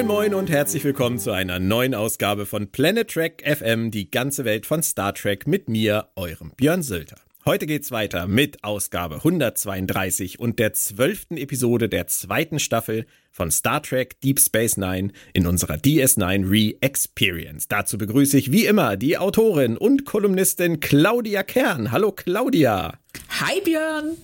Moin Moin und herzlich willkommen zu einer neuen Ausgabe von Planet Trek FM, die ganze Welt von Star Trek mit mir, eurem Björn Sölter. Heute geht's weiter mit Ausgabe 132 und der zwölften Episode der zweiten Staffel von Star Trek Deep Space Nine in unserer DS9 Re-Experience. Dazu begrüße ich wie immer die Autorin und Kolumnistin Claudia Kern. Hallo Claudia. Hi Björn.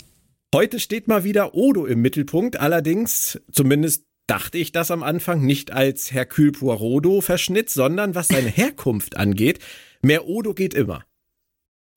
Heute steht mal wieder Odo im Mittelpunkt, allerdings zumindest dachte ich das am Anfang nicht als Hercule Poirot verschnitt, sondern was seine Herkunft angeht. Mehr Odo geht immer.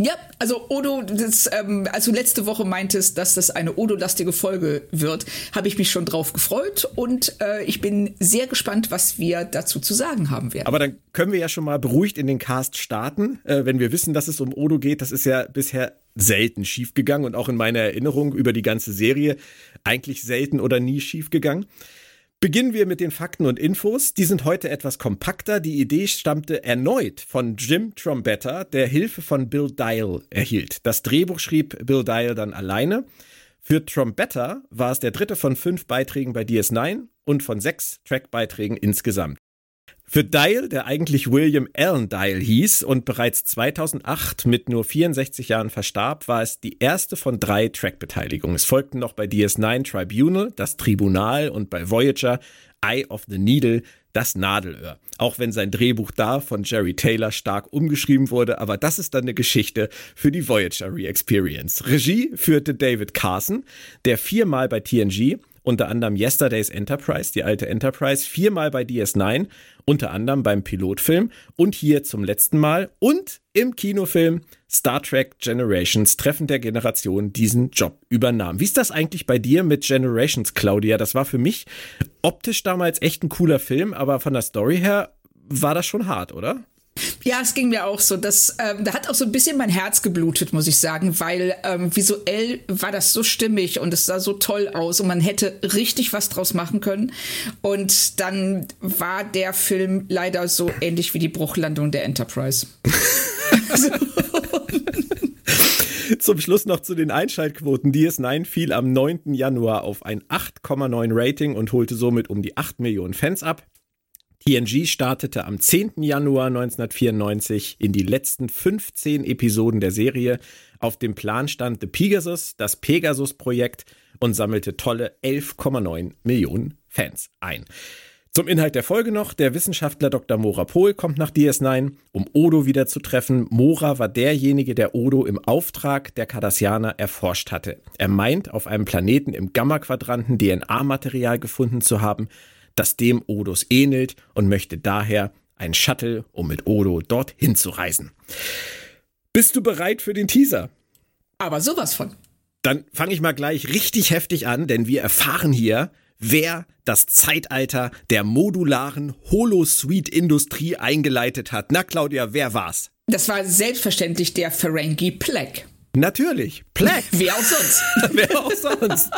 Ja, also Odo, das, ähm, als du letzte Woche meintest, dass das eine Odo-lastige Folge wird, habe ich mich schon drauf gefreut und äh, ich bin sehr gespannt, was wir dazu zu sagen haben werden. Aber dann können wir ja schon mal beruhigt in den Cast starten, äh, wenn wir wissen, dass es um Odo geht. Das ist ja bisher selten schiefgegangen und auch in meiner Erinnerung über die ganze Serie eigentlich selten oder nie schiefgegangen. Beginnen wir mit den Fakten und Infos. Die sind heute etwas kompakter. Die Idee stammte erneut von Jim Trombetta, der Hilfe von Bill Dial erhielt. Das Drehbuch schrieb Bill Dial dann alleine. Für Trombetta war es der dritte von fünf Beiträgen bei DS9 und von sechs Trackbeiträgen insgesamt. Für Dial, der eigentlich William Allen Dial hieß und bereits 2008 mit nur 64 Jahren verstarb, war es die erste von drei Trackbeteiligungen. Es folgten noch bei DS9 Tribunal, das Tribunal und bei Voyager Eye of the Needle, das Nadelöhr. Auch wenn sein Drehbuch da von Jerry Taylor stark umgeschrieben wurde, aber das ist dann eine Geschichte für die Voyager Re-Experience. Regie führte David Carson, der viermal bei TNG unter anderem Yesterday's Enterprise, die alte Enterprise, viermal bei DS9, unter anderem beim Pilotfilm und hier zum letzten Mal und im Kinofilm Star Trek Generations Treffen der Generation diesen Job übernahm. Wie ist das eigentlich bei dir mit Generations, Claudia? Das war für mich optisch damals echt ein cooler Film, aber von der Story her war das schon hart, oder? Ja, es ging mir auch so. Das, ähm, da hat auch so ein bisschen mein Herz geblutet, muss ich sagen, weil ähm, visuell war das so stimmig und es sah so toll aus und man hätte richtig was draus machen können. Und dann war der Film leider so ähnlich wie die Bruchlandung der Enterprise. Zum Schluss noch zu den Einschaltquoten. DS9 fiel am 9. Januar auf ein 8,9 Rating und holte somit um die 8 Millionen Fans ab. TNG startete am 10. Januar 1994 in die letzten 15 Episoden der Serie. Auf dem Plan stand The Pegasus, das Pegasus-Projekt, und sammelte tolle 11,9 Millionen Fans ein. Zum Inhalt der Folge noch. Der Wissenschaftler Dr. Mora Pohl kommt nach DS9, um Odo wieder zu treffen. Mora war derjenige, der Odo im Auftrag der Cardassianer erforscht hatte. Er meint, auf einem Planeten im Gamma-Quadranten DNA-Material gefunden zu haben, das dem Odos ähnelt und möchte daher ein Shuttle, um mit Odo dorthin zu reisen. Bist du bereit für den Teaser? Aber sowas von. Dann fange ich mal gleich richtig heftig an, denn wir erfahren hier, wer das Zeitalter der modularen Holosuite-Industrie eingeleitet hat. Na, Claudia, wer war's? Das war selbstverständlich der Ferengi Plek. Natürlich. Plague. Wer auch sonst. Wer auch sonst.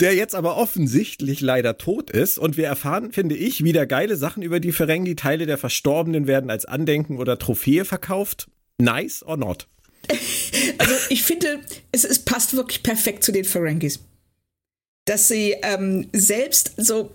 Der jetzt aber offensichtlich leider tot ist. Und wir erfahren, finde ich, wieder geile Sachen über die Ferengi. Teile der Verstorbenen werden als Andenken oder Trophäe verkauft. Nice or not? Also ich finde, es, es passt wirklich perfekt zu den Ferengis. Dass sie ähm, selbst so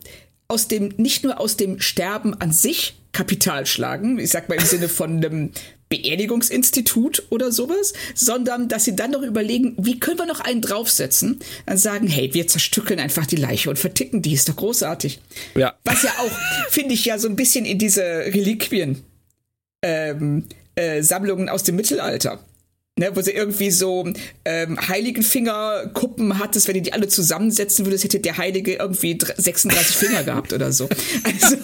aus dem, nicht nur aus dem Sterben an sich Kapital schlagen, ich sag mal im Sinne von einem Beerdigungsinstitut oder sowas, sondern dass sie dann noch überlegen, wie können wir noch einen draufsetzen? Dann sagen, hey, wir zerstückeln einfach die Leiche und verticken die, ist doch großartig. Ja. Was ja auch, finde ich ja so ein bisschen in diese Reliquien ähm, äh, Sammlungen aus dem Mittelalter. Ne, wo sie irgendwie so ähm, Heiligenfingerkuppen hattest, wenn du die alle zusammensetzen würdest, hätte der Heilige irgendwie 36 Finger gehabt oder so. Also,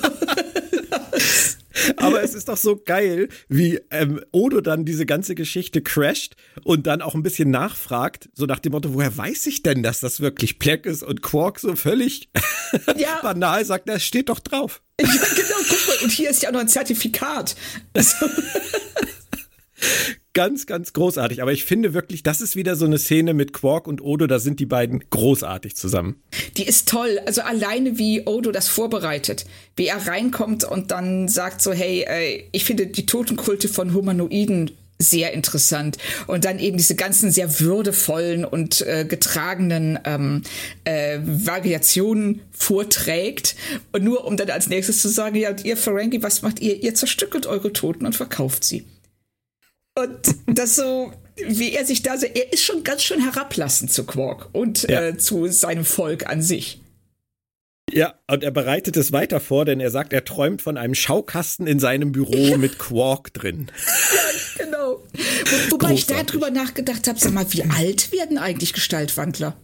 Aber es ist doch so geil, wie ähm, Odo dann diese ganze Geschichte crasht und dann auch ein bisschen nachfragt, so nach dem Motto, woher weiß ich denn, dass das wirklich Pleck ist? Und Quark so völlig ja. banal sagt, das steht doch drauf. Ja, genau, guck mal, und hier ist ja auch noch ein Zertifikat. Also ganz, ganz großartig. Aber ich finde wirklich, das ist wieder so eine Szene mit Quark und Odo, da sind die beiden großartig zusammen. Die ist toll. Also alleine wie Odo das vorbereitet. Wie er reinkommt und dann sagt so, hey, äh, ich finde die Totenkulte von Humanoiden sehr interessant. Und dann eben diese ganzen sehr würdevollen und äh, getragenen ähm, äh, Variationen vorträgt. Und nur um dann als nächstes zu sagen, ja, ihr Ferengi, was macht ihr? Ihr zerstückelt eure Toten und verkauft sie. Und das so, wie er sich da so, er ist schon ganz schön herablassend zu Quark und ja. äh, zu seinem Volk an sich. Ja, und er bereitet es weiter vor, denn er sagt, er träumt von einem Schaukasten in seinem Büro mit Quark drin. Ja, genau. Wo, wobei Großartig. ich darüber nachgedacht habe, sag mal, wie alt werden eigentlich Gestaltwandler?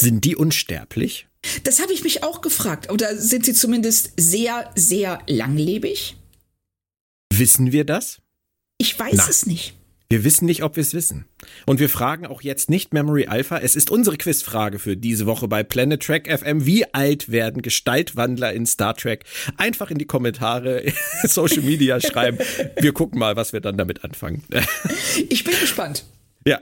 Sind die unsterblich? Das habe ich mich auch gefragt. Oder sind sie zumindest sehr, sehr langlebig? Wissen wir das? Ich weiß Na, es nicht. Wir wissen nicht, ob wir es wissen. Und wir fragen auch jetzt nicht Memory Alpha. Es ist unsere Quizfrage für diese Woche bei Planet Trek FM. Wie alt werden Gestaltwandler in Star Trek? Einfach in die Kommentare, Social Media schreiben. Wir gucken mal, was wir dann damit anfangen. Ich bin gespannt. Ja,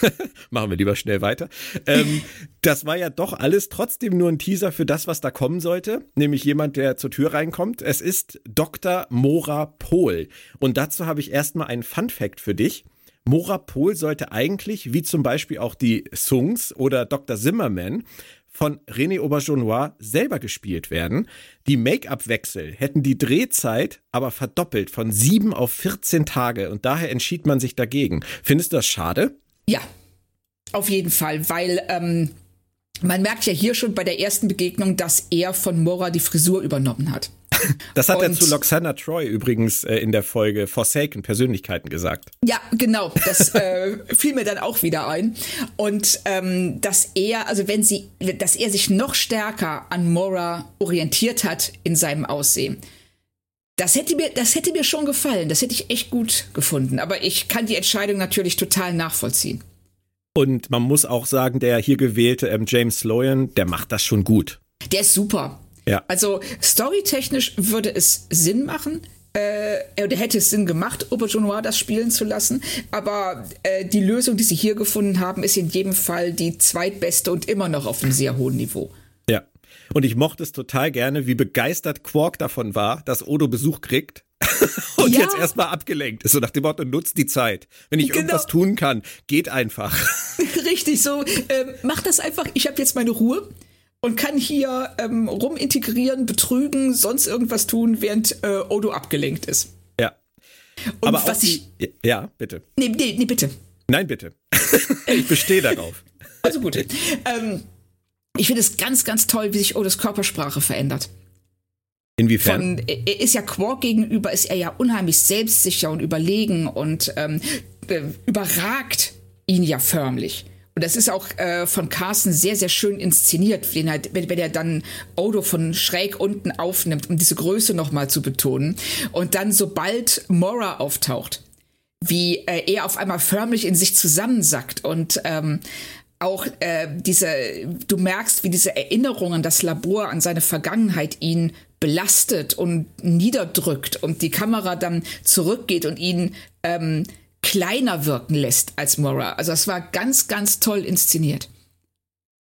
machen wir lieber schnell weiter. Ähm, das war ja doch alles trotzdem nur ein Teaser für das, was da kommen sollte, nämlich jemand, der zur Tür reinkommt. Es ist Dr. Mora Pohl. Und dazu habe ich erstmal einen Fun Fact für dich. Mora Pohl sollte eigentlich, wie zum Beispiel auch die Sungs oder Dr. Zimmerman, von René Auberjonois selber gespielt werden. Die Make-up-Wechsel hätten die Drehzeit aber verdoppelt von sieben auf 14 Tage und daher entschied man sich dagegen. Findest du das schade? Ja, auf jeden Fall, weil ähm, man merkt ja hier schon bei der ersten Begegnung, dass er von Mora die Frisur übernommen hat. Das hat und, er zu Loxana Troy übrigens äh, in der Folge Forsaken Persönlichkeiten gesagt. Ja, genau. Das äh, fiel mir dann auch wieder ein. Und ähm, dass er, also wenn sie, dass er sich noch stärker an Mora orientiert hat in seinem Aussehen. Das hätte mir, das hätte mir schon gefallen. Das hätte ich echt gut gefunden. Aber ich kann die Entscheidung natürlich total nachvollziehen. Und man muss auch sagen, der hier gewählte ähm, James Sloan, der macht das schon gut. Der ist super. Ja. Also storytechnisch würde es Sinn machen, äh, oder hätte es Sinn gemacht, Aubergenois das spielen zu lassen. Aber äh, die Lösung, die sie hier gefunden haben, ist in jedem Fall die zweitbeste und immer noch auf einem sehr hohen Niveau. Ja. Und ich mochte es total gerne, wie begeistert Quark davon war, dass Odo Besuch kriegt. und ja. jetzt erstmal abgelenkt ist. So nach dem Motto, nutzt die Zeit. Wenn ich genau. irgendwas tun kann, geht einfach. Richtig, so, ähm, mach das einfach. Ich habe jetzt meine Ruhe und kann hier ähm, rumintegrieren, betrügen, sonst irgendwas tun, während äh, Odo abgelenkt ist. Ja. Und Aber was ich. Ja, bitte. Nee, nee, nee, bitte. Nein, bitte. ich bestehe darauf. Also gut. Ähm, ich finde es ganz, ganz toll, wie sich Odos Körpersprache verändert. Inwiefern? Von, er ist ja Quark gegenüber, ist er ja unheimlich selbstsicher und überlegen und ähm, äh, überragt ihn ja förmlich. Und das ist auch äh, von Carsten sehr, sehr schön inszeniert, wenn er, wenn, wenn er dann Odo von schräg unten aufnimmt, um diese Größe nochmal zu betonen. Und dann, sobald Mora auftaucht, wie äh, er auf einmal förmlich in sich zusammensackt und ähm, auch äh, diese, du merkst, wie diese Erinnerungen, das Labor an seine Vergangenheit ihn belastet und niederdrückt und die Kamera dann zurückgeht und ihn ähm, kleiner wirken lässt als Mora. Also es war ganz, ganz toll inszeniert.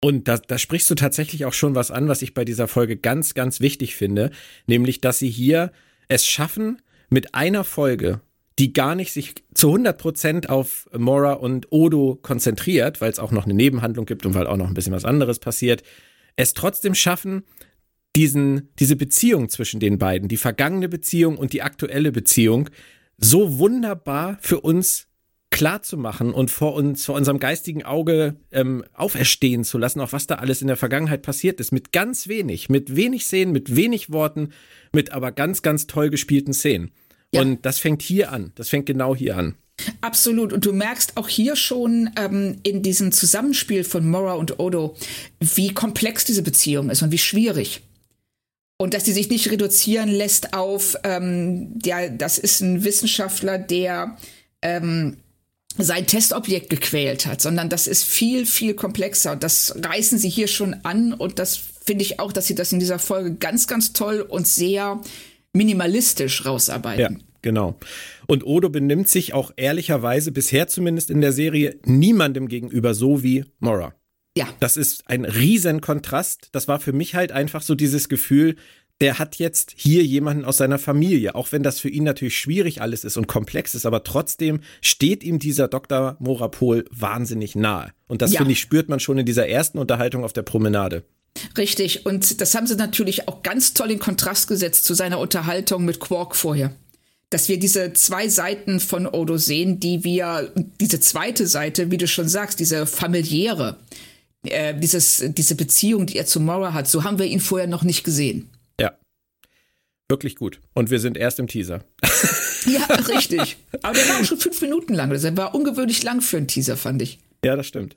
Und da, da sprichst du tatsächlich auch schon was an, was ich bei dieser Folge ganz, ganz wichtig finde, nämlich, dass sie hier es schaffen, mit einer Folge, die gar nicht sich zu 100 Prozent auf Mora und Odo konzentriert, weil es auch noch eine Nebenhandlung gibt und weil auch noch ein bisschen was anderes passiert, es trotzdem schaffen, diesen, diese Beziehung zwischen den beiden, die vergangene Beziehung und die aktuelle Beziehung, so wunderbar für uns klar zu machen und vor uns, vor unserem geistigen Auge ähm, auferstehen zu lassen, auch was da alles in der Vergangenheit passiert ist, mit ganz wenig, mit wenig Szenen, mit wenig Worten, mit aber ganz, ganz toll gespielten Szenen. Ja. Und das fängt hier an, das fängt genau hier an. Absolut. Und du merkst auch hier schon ähm, in diesem Zusammenspiel von Mora und Odo, wie komplex diese Beziehung ist und wie schwierig. Und dass sie sich nicht reduzieren lässt auf, ähm, ja, das ist ein Wissenschaftler, der ähm, sein Testobjekt gequält hat, sondern das ist viel, viel komplexer. Und das reißen sie hier schon an und das finde ich auch, dass sie das in dieser Folge ganz, ganz toll und sehr minimalistisch rausarbeiten. Ja, genau. Und Odo benimmt sich auch ehrlicherweise bisher zumindest in der Serie niemandem gegenüber so wie Mora. Ja. Das ist ein riesen Kontrast. Das war für mich halt einfach so dieses Gefühl, der hat jetzt hier jemanden aus seiner Familie, auch wenn das für ihn natürlich schwierig alles ist und komplex ist, aber trotzdem steht ihm dieser Dr. Morapol wahnsinnig nahe. Und das ja. finde ich spürt man schon in dieser ersten Unterhaltung auf der Promenade. Richtig, und das haben sie natürlich auch ganz toll in Kontrast gesetzt zu seiner Unterhaltung mit Quark vorher. Dass wir diese zwei Seiten von Odo sehen, die wir, diese zweite Seite, wie du schon sagst, diese familiäre, äh, dieses, diese Beziehung, die er zu Mora hat, so haben wir ihn vorher noch nicht gesehen. Wirklich gut. Und wir sind erst im Teaser. ja, richtig. Aber der war auch schon fünf Minuten lang. Das war ungewöhnlich lang für einen Teaser, fand ich. Ja, das stimmt.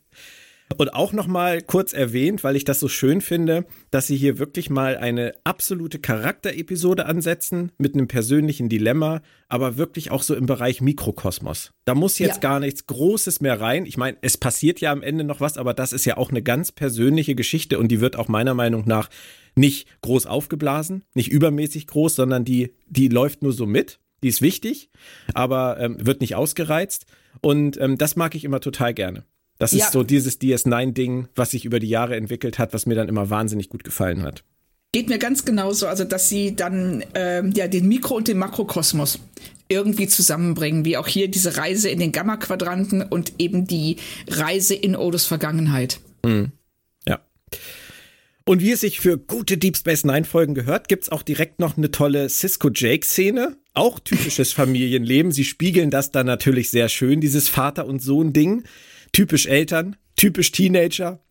Und auch noch mal kurz erwähnt, weil ich das so schön finde, dass sie hier wirklich mal eine absolute Charakterepisode ansetzen mit einem persönlichen Dilemma, aber wirklich auch so im Bereich Mikrokosmos. Da muss jetzt ja. gar nichts Großes mehr rein. Ich meine, es passiert ja am Ende noch was, aber das ist ja auch eine ganz persönliche Geschichte und die wird auch meiner Meinung nach nicht groß aufgeblasen, nicht übermäßig groß, sondern die, die läuft nur so mit. Die ist wichtig, aber ähm, wird nicht ausgereizt. Und ähm, das mag ich immer total gerne. Das ja. ist so dieses DS9-Ding, was sich über die Jahre entwickelt hat, was mir dann immer wahnsinnig gut gefallen hat. Geht mir ganz genauso, also dass sie dann ähm, ja den Mikro- und den Makrokosmos irgendwie zusammenbringen, wie auch hier diese Reise in den Gamma-Quadranten und eben die Reise in Odos Vergangenheit. Mhm. Ja. Und wie es sich für gute Deep Space Nine Folgen gehört, gibt's auch direkt noch eine tolle Cisco Jake Szene. Auch typisches Familienleben. Sie spiegeln das dann natürlich sehr schön, dieses Vater und Sohn Ding. Typisch Eltern, typisch Teenager.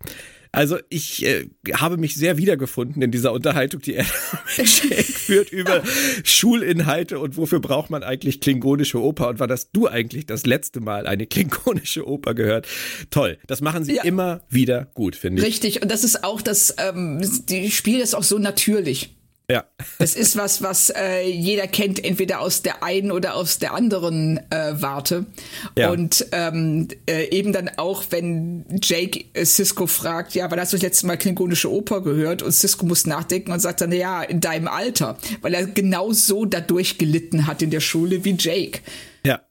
Also ich äh, habe mich sehr wiedergefunden in dieser Unterhaltung, die er führt über Schulinhalte und wofür braucht man eigentlich klingonische Oper und war das du eigentlich das letzte Mal eine klingonische Oper gehört? Toll, das machen sie ja. immer wieder gut, finde ich. Richtig und das ist auch das, ähm, die spielen das auch so natürlich. Ja. Das ist was, was äh, jeder kennt, entweder aus der einen oder aus der anderen äh, Warte. Ja. Und ähm, äh, eben dann auch, wenn Jake äh, Cisco fragt, ja, wann hast du das letzte Mal klingonische Oper gehört? Und Cisco muss nachdenken und sagt dann, ja, in deinem Alter, weil er genau so dadurch gelitten hat in der Schule wie Jake. Ja.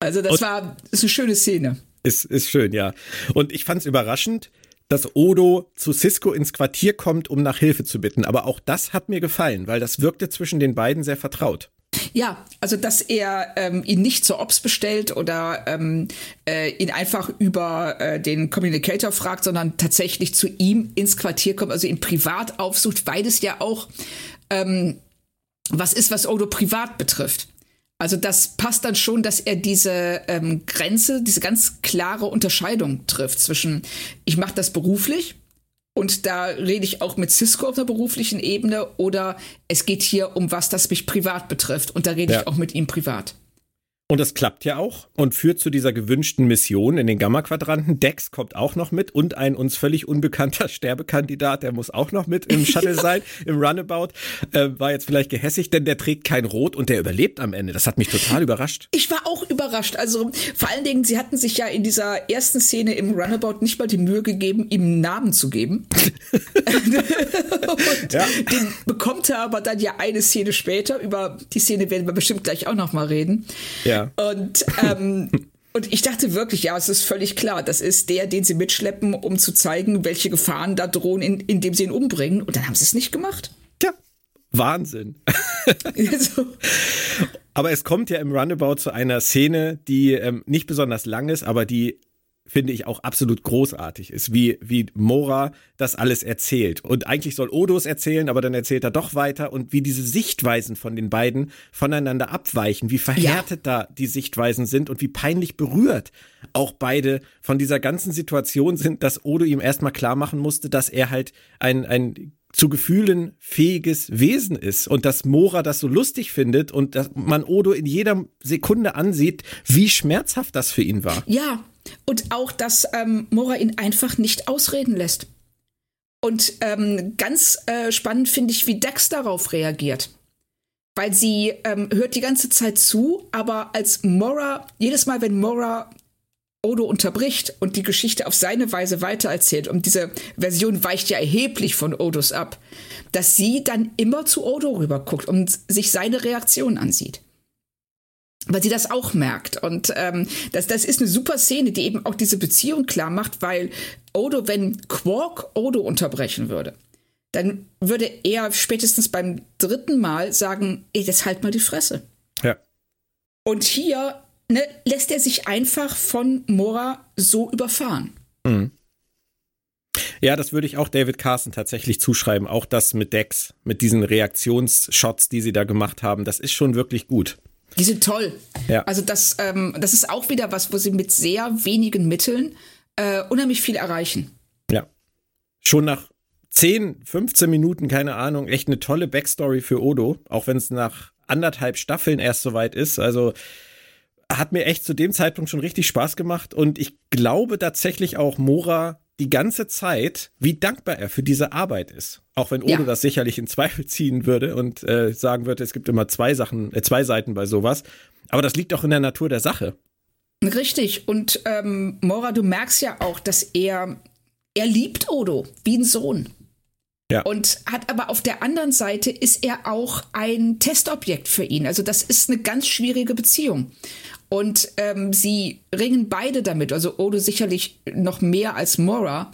Also das und war, ist eine schöne Szene. Ist, ist schön, ja. Und ich fand es überraschend, dass Odo zu Cisco ins Quartier kommt, um nach Hilfe zu bitten. Aber auch das hat mir gefallen, weil das wirkte zwischen den beiden sehr vertraut. Ja, also dass er ähm, ihn nicht zur Ops bestellt oder ähm, äh, ihn einfach über äh, den Communicator fragt, sondern tatsächlich zu ihm ins Quartier kommt, also ihn privat aufsucht, weil es ja auch ähm, was ist, was Odo privat betrifft. Also das passt dann schon, dass er diese ähm, Grenze, diese ganz klare Unterscheidung trifft zwischen, ich mache das beruflich und da rede ich auch mit Cisco auf einer beruflichen Ebene oder es geht hier um was, das mich privat betrifft und da rede ja. ich auch mit ihm privat. Und das klappt ja auch und führt zu dieser gewünschten Mission in den Gamma-Quadranten. Dex kommt auch noch mit und ein uns völlig unbekannter Sterbekandidat, der muss auch noch mit im Shuttle sein, im Runabout. Äh, war jetzt vielleicht gehässig, denn der trägt kein Rot und der überlebt am Ende. Das hat mich total überrascht. Ich war auch überrascht. Also vor allen Dingen, sie hatten sich ja in dieser ersten Szene im Runabout nicht mal die Mühe gegeben, ihm einen Namen zu geben. ja. Den bekommt er aber dann ja eine Szene später. Über die Szene werden wir bestimmt gleich auch noch mal reden. Ja. Und ähm, Und ich dachte wirklich, ja, es ist völlig klar, das ist der, den sie mitschleppen, um zu zeigen, welche Gefahren da drohen, in, indem sie ihn umbringen. Und dann haben sie es nicht gemacht. Tja, Wahnsinn. so. Aber es kommt ja im Runabout zu einer Szene, die ähm, nicht besonders lang ist, aber die finde ich auch absolut großartig ist, wie, wie Mora das alles erzählt. Und eigentlich soll Odo es erzählen, aber dann erzählt er doch weiter und wie diese Sichtweisen von den beiden voneinander abweichen, wie verhärtet ja. da die Sichtweisen sind und wie peinlich berührt auch beide von dieser ganzen Situation sind, dass Odo ihm erstmal klar machen musste, dass er halt ein, ein zu Gefühlen fähiges Wesen ist und dass Mora das so lustig findet und dass man Odo in jeder Sekunde ansieht, wie schmerzhaft das für ihn war. Ja, und auch, dass ähm, Mora ihn einfach nicht ausreden lässt. Und ähm, ganz äh, spannend finde ich, wie Dax darauf reagiert. Weil sie ähm, hört die ganze Zeit zu, aber als Mora, jedes Mal, wenn Mora Odo unterbricht und die Geschichte auf seine Weise weitererzählt, und diese Version weicht ja erheblich von Odos ab, dass sie dann immer zu Odo rüberguckt und sich seine Reaktion ansieht. Weil sie das auch merkt. Und ähm, das, das ist eine super Szene, die eben auch diese Beziehung klar macht, weil Odo, wenn Quark Odo unterbrechen würde, dann würde er spätestens beim dritten Mal sagen, ey, jetzt halt mal die Fresse. Ja. Und hier ne, lässt er sich einfach von Mora so überfahren. Mhm. Ja, das würde ich auch David Carson tatsächlich zuschreiben. Auch das mit Dex, mit diesen Reaktionsshots, die sie da gemacht haben, das ist schon wirklich gut. Die sind toll. Ja. Also das, ähm, das ist auch wieder was, wo sie mit sehr wenigen Mitteln äh, unheimlich viel erreichen. Ja. Schon nach 10, 15 Minuten, keine Ahnung, echt eine tolle Backstory für Odo, auch wenn es nach anderthalb Staffeln erst soweit ist. Also hat mir echt zu dem Zeitpunkt schon richtig Spaß gemacht und ich glaube tatsächlich auch Mora die ganze Zeit, wie dankbar er für diese Arbeit ist. Auch wenn Odo ja. das sicherlich in Zweifel ziehen würde und äh, sagen würde, es gibt immer zwei Sachen, äh, zwei Seiten bei sowas. Aber das liegt auch in der Natur der Sache. Richtig. Und ähm, Mora, du merkst ja auch, dass er, er liebt Odo wie ein Sohn. Ja. Und hat aber auf der anderen Seite ist er auch ein Testobjekt für ihn. Also das ist eine ganz schwierige Beziehung. Und ähm, sie ringen beide damit, also Odo sicherlich noch mehr als Mora,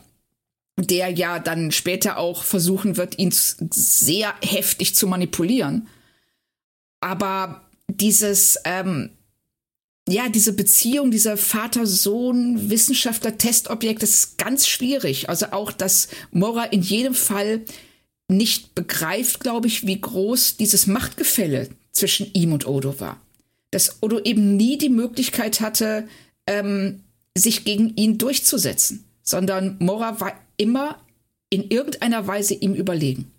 der ja dann später auch versuchen wird, ihn sehr heftig zu manipulieren. Aber dieses, ähm, ja, diese Beziehung, dieser Vater-Sohn, Wissenschaftler-Testobjekt, das ist ganz schwierig. Also auch, dass Mora in jedem Fall nicht begreift, glaube ich, wie groß dieses Machtgefälle zwischen ihm und Odo war dass Odo eben nie die Möglichkeit hatte, ähm, sich gegen ihn durchzusetzen, sondern Mora war immer in irgendeiner Weise ihm überlegen.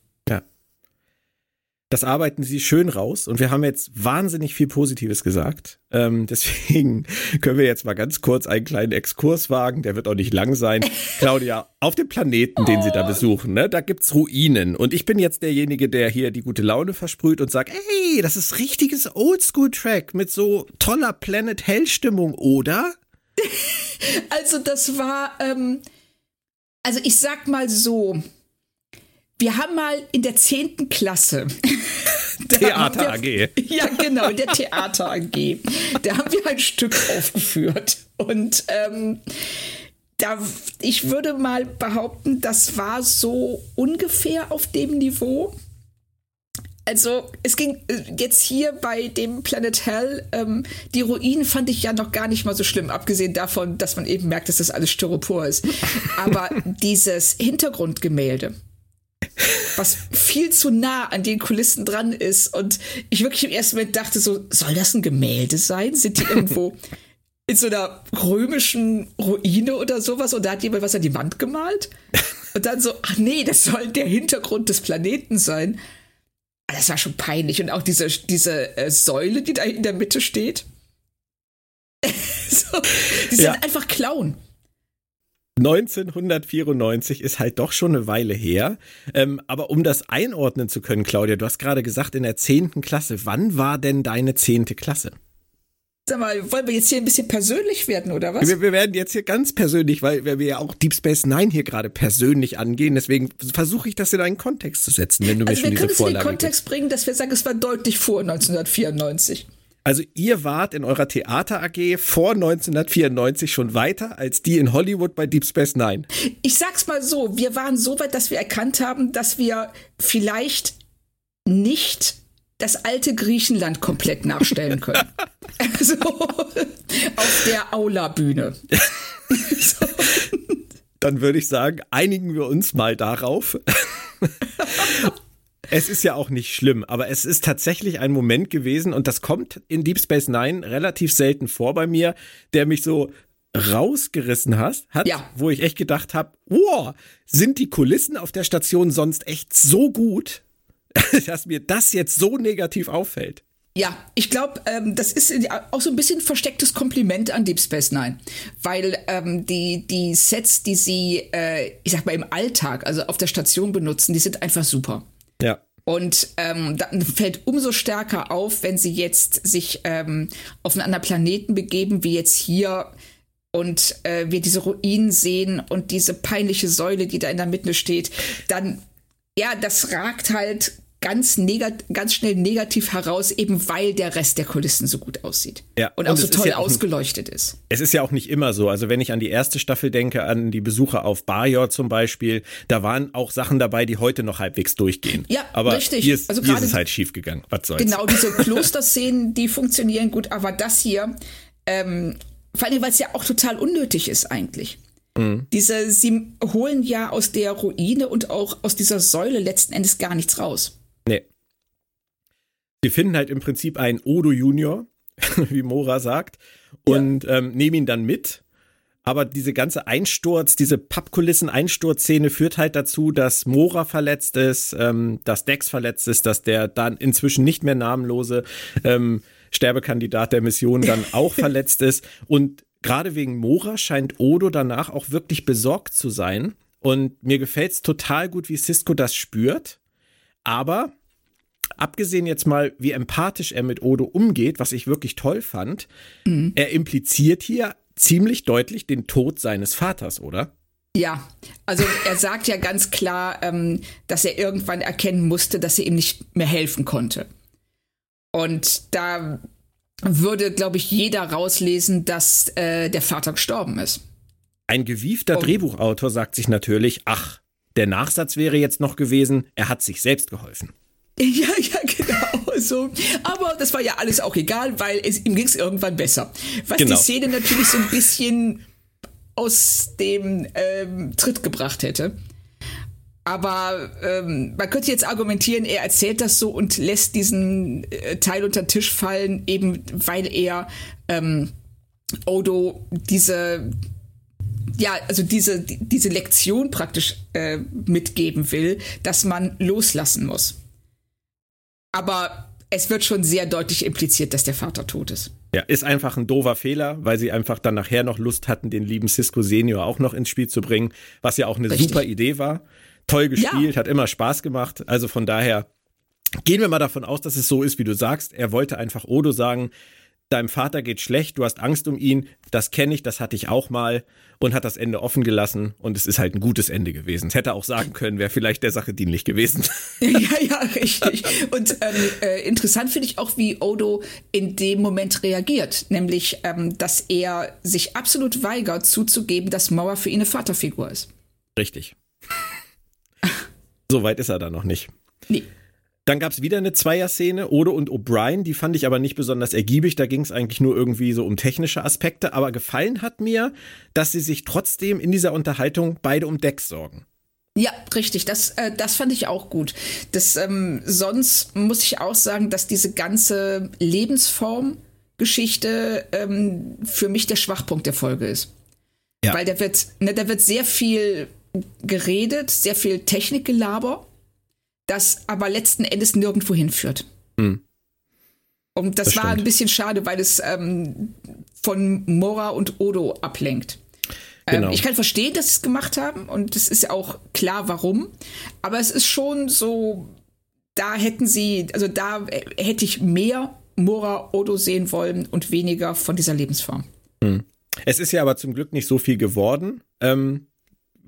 Das arbeiten sie schön raus und wir haben jetzt wahnsinnig viel Positives gesagt. Ähm, deswegen können wir jetzt mal ganz kurz einen kleinen Exkurs wagen. Der wird auch nicht lang sein. Claudia, auf dem Planeten, den oh. sie da besuchen, ne, da gibt's Ruinen. Und ich bin jetzt derjenige, der hier die gute Laune versprüht und sagt, ey, das ist richtiges Oldschool-Track mit so toller Planet Hell-Stimmung, oder? also das war, ähm, also ich sag mal so, wir haben mal in der zehnten Klasse Theater AG. Ja, genau, in der Theater AG. Da haben wir ein Stück aufgeführt. Und ähm, da, ich würde mal behaupten, das war so ungefähr auf dem Niveau. Also es ging äh, jetzt hier bei dem Planet Hell, ähm, die Ruinen fand ich ja noch gar nicht mal so schlimm, abgesehen davon, dass man eben merkt, dass das alles Styropor ist. Aber dieses Hintergrundgemälde, was viel zu nah an den Kulissen dran ist. Und ich wirklich im ersten Moment dachte so, soll das ein Gemälde sein? Sind die irgendwo in so einer römischen Ruine oder sowas und da hat jemand was an die Wand gemalt? Und dann so, ach nee, das soll der Hintergrund des Planeten sein. Das war schon peinlich. Und auch diese, diese äh, Säule, die da in der Mitte steht. so, die sind ja. einfach Clown. 1994 ist halt doch schon eine Weile her. Ähm, aber um das einordnen zu können, Claudia, du hast gerade gesagt, in der 10. Klasse. Wann war denn deine 10. Klasse? Sag mal, wollen wir jetzt hier ein bisschen persönlich werden, oder was? Wir, wir werden jetzt hier ganz persönlich, weil, wir ja auch Deep Space Nine hier gerade persönlich angehen. Deswegen versuche ich das in einen Kontext zu setzen, wenn du also mir schon diese Vorlage wir können es in den Kontext bringen, dass wir sagen, es war deutlich vor 1994. Also ihr wart in eurer Theater AG vor 1994 schon weiter als die in Hollywood bei Deep Space Nine. Ich sag's mal so, wir waren so weit, dass wir erkannt haben, dass wir vielleicht nicht das alte Griechenland komplett nachstellen können. also auf der Aula-Bühne. so. Dann würde ich sagen, einigen wir uns mal darauf. Es ist ja auch nicht schlimm, aber es ist tatsächlich ein Moment gewesen und das kommt in Deep Space Nine relativ selten vor bei mir, der mich so rausgerissen hast, hat, ja. wo ich echt gedacht habe, wow, sind die Kulissen auf der Station sonst echt so gut, dass mir das jetzt so negativ auffällt. Ja, ich glaube, ähm, das ist auch so ein bisschen verstecktes Kompliment an Deep Space Nine, weil ähm, die, die Sets, die sie, äh, ich sag mal, im Alltag, also auf der Station benutzen, die sind einfach super. Ja. Und ähm, dann fällt umso stärker auf, wenn sie jetzt sich ähm, auf einen anderen Planeten begeben, wie jetzt hier und äh, wir diese Ruinen sehen und diese peinliche Säule, die da in der Mitte steht, dann ja, das ragt halt ganz, ganz schnell negativ heraus, eben weil der Rest der Kulissen so gut aussieht. Ja, und, und auch so toll ja auch ausgeleuchtet ist. Es ist ja auch nicht immer so. Also wenn ich an die erste Staffel denke, an die Besucher auf Bajor zum Beispiel, da waren auch Sachen dabei, die heute noch halbwegs durchgehen. Ja, aber richtig. Hier ist, also hier ist es halt schief gegangen. Was soll's. Genau, diese Klosterszenen, die funktionieren gut, aber das hier, ähm, vor allem, weil es ja auch total unnötig ist eigentlich. Mhm. Diese, sie holen ja aus der Ruine und auch aus dieser Säule letzten Endes gar nichts raus. Sie finden halt im Prinzip einen Odo Junior, wie Mora sagt, und ja. ähm, nehmen ihn dann mit. Aber diese ganze Einsturz, diese Pappkulissen-Einsturzszene führt halt dazu, dass Mora verletzt ist, ähm, dass Dex verletzt ist, dass der dann inzwischen nicht mehr namenlose ähm, Sterbekandidat der Mission dann auch verletzt ist. Und gerade wegen Mora scheint Odo danach auch wirklich besorgt zu sein. Und mir gefällt es total gut, wie Cisco das spürt. Aber abgesehen jetzt mal, wie empathisch er mit Odo umgeht, was ich wirklich toll fand, mhm. er impliziert hier ziemlich deutlich den Tod seines Vaters, oder? Ja, also er sagt ja ganz klar, ähm, dass er irgendwann erkennen musste, dass er ihm nicht mehr helfen konnte. Und da würde, glaube ich, jeder rauslesen, dass äh, der Vater gestorben ist. Ein gewiefter oh. Drehbuchautor sagt sich natürlich, ach, der Nachsatz wäre jetzt noch gewesen, er hat sich selbst geholfen. Ja, ja, genau. So. Aber das war ja alles auch egal, weil es, ihm ging es irgendwann besser. Was genau. die Szene natürlich so ein bisschen aus dem ähm, Tritt gebracht hätte. Aber ähm, man könnte jetzt argumentieren, er erzählt das so und lässt diesen äh, Teil unter den Tisch fallen, eben weil er ähm, Odo diese ja, also diese, diese Lektion praktisch äh, mitgeben will, dass man loslassen muss. Aber es wird schon sehr deutlich impliziert, dass der Vater tot ist. Ja, ist einfach ein doofer Fehler, weil sie einfach dann nachher noch Lust hatten, den lieben Cisco Senior auch noch ins Spiel zu bringen, was ja auch eine Richtig. super Idee war. Toll gespielt, ja. hat immer Spaß gemacht. Also von daher gehen wir mal davon aus, dass es so ist, wie du sagst. Er wollte einfach Odo sagen, deinem Vater geht schlecht, du hast Angst um ihn, das kenne ich, das hatte ich auch mal und hat das Ende offen gelassen und es ist halt ein gutes Ende gewesen. Es hätte auch sagen können, wäre vielleicht der Sache dienlich gewesen. Ja, ja, richtig. Und ähm, äh, interessant finde ich auch, wie Odo in dem Moment reagiert, nämlich, ähm, dass er sich absolut weigert zuzugeben, dass Mauer für ihn eine Vaterfigur ist. Richtig. so weit ist er da noch nicht. Nee. Dann gab es wieder eine Zweier-Szene, Odo und O'Brien, die fand ich aber nicht besonders ergiebig, da ging es eigentlich nur irgendwie so um technische Aspekte, aber gefallen hat mir, dass sie sich trotzdem in dieser Unterhaltung beide um Dex sorgen. Ja, richtig. Das, äh, das fand ich auch gut. Das, ähm, sonst muss ich auch sagen, dass diese ganze Lebensform-Geschichte ähm, für mich der Schwachpunkt der Folge ist. Ja. Weil da wird, ne, da wird sehr viel geredet, sehr viel Technikgelaber das aber letzten Endes nirgendwo hinführt. Mhm. Und das, das war stimmt. ein bisschen schade, weil es ähm, von Mora und Odo ablenkt. Ähm, genau. Ähm, ich kann verstehen, dass sie es gemacht haben und es ist ja auch klar, warum. Aber es ist schon so, da hätten sie, also da hätte ich mehr Mora Odo sehen wollen und weniger von dieser Lebensform. Hm. Es ist ja aber zum Glück nicht so viel geworden. Ähm,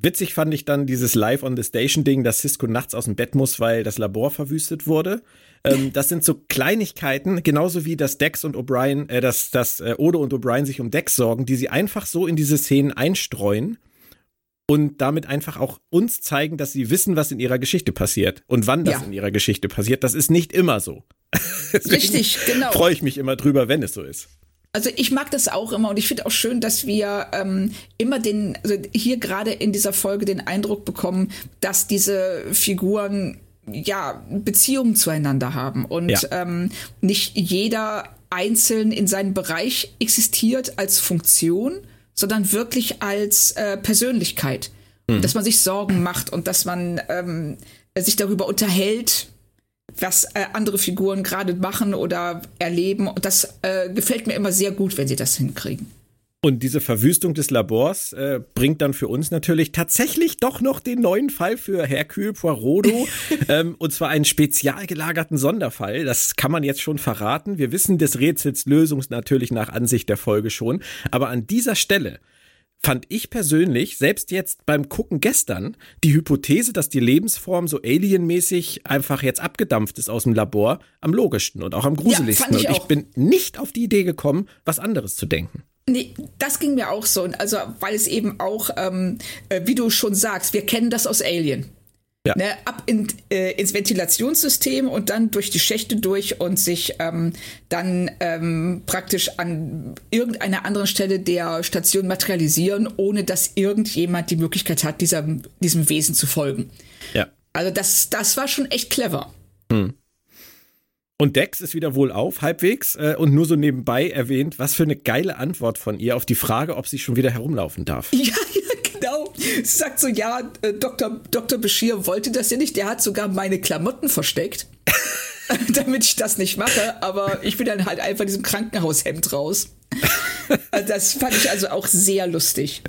Witzig fand ich dann dieses Live on the Station Ding, dass Cisco nachts aus dem Bett muss, weil das Labor verwüstet wurde. Ähm, das sind so Kleinigkeiten, genauso wie dass Dex und O'Brien, äh, dass, dass äh, Odo und O'Brien sich um Dex sorgen, die sie einfach so in diese Szenen einstreuen und damit einfach auch uns zeigen, dass sie wissen, was in ihrer Geschichte passiert und wann das ja. in ihrer Geschichte passiert. Das ist nicht immer so. Richtig, genau. Freue ich mich immer drüber, wenn es so ist. Also ich mag das auch immer und ich finde auch schön, dass wir ähm, immer den, also hier gerade in dieser Folge den Eindruck bekommen, dass diese Figuren ja Beziehungen zueinander haben und ja. ähm, nicht jeder einzeln in seinem Bereich existiert als Funktion, sondern wirklich als äh, Persönlichkeit. Mhm. Dass man sich Sorgen macht und dass man ähm, sich darüber unterhält, was äh, andere Figuren gerade machen oder erleben. Und das äh, gefällt mir immer sehr gut, wenn sie das hinkriegen. Und diese Verwüstung des Labors äh, bringt dann für uns natürlich tatsächlich doch noch den neuen Fall für Hercule Poirot. ähm, und zwar einen spezial gelagerten Sonderfall. Das kann man jetzt schon verraten. Wir wissen des Rätsels Lösung natürlich nach Ansicht der Folge schon. Aber an dieser Stelle fand ich persönlich, selbst jetzt beim Gucken gestern, die Hypothese, dass die Lebensform so alienmäßig einfach jetzt abgedampft ist aus dem Labor, am logischsten und auch am gruseligsten. Ja, ich und ich bin nicht auf die Idee gekommen, was anderes zu denken. Nee, das ging mir auch so. Also, weil es eben auch, ähm, äh, wie du schon sagst, wir kennen das aus Alien. Ja. Ne, ab in, äh, ins Ventilationssystem und dann durch die Schächte durch und sich ähm, dann ähm, praktisch an irgendeiner anderen Stelle der Station materialisieren, ohne dass irgendjemand die Möglichkeit hat, dieser, diesem Wesen zu folgen. Ja. Also das, das war schon echt clever. Hm. Und Dex ist wieder wohl auf, halbwegs, äh, und nur so nebenbei erwähnt, was für eine geile Antwort von ihr auf die Frage, ob sie schon wieder herumlaufen darf. Ja, ja genau. Sie sagt so, ja, äh, Dr. Dr. Bashir wollte das ja nicht, der hat sogar meine Klamotten versteckt. damit ich das nicht mache, aber ich bin dann halt einfach in diesem Krankenhaushemd raus. Also das fand ich also auch sehr lustig.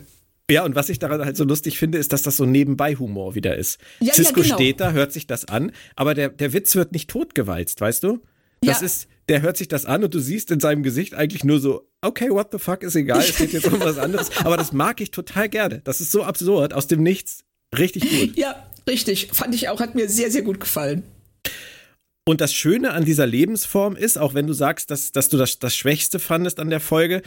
Ja, und was ich daran halt so lustig finde, ist, dass das so Nebenbei-Humor wieder ist. Ja, Cisco ja, genau. steht da, hört sich das an, aber der, der Witz wird nicht totgewalzt, weißt du? Das ja. ist, der hört sich das an und du siehst in seinem Gesicht eigentlich nur so, okay, what the fuck, ist egal, es geht jetzt um was anderes. Aber das mag ich total gerne. Das ist so absurd, aus dem Nichts. Richtig gut. Ja, richtig. Fand ich auch, hat mir sehr, sehr gut gefallen. Und das Schöne an dieser Lebensform ist, auch wenn du sagst, dass, dass du das, das Schwächste fandest an der Folge,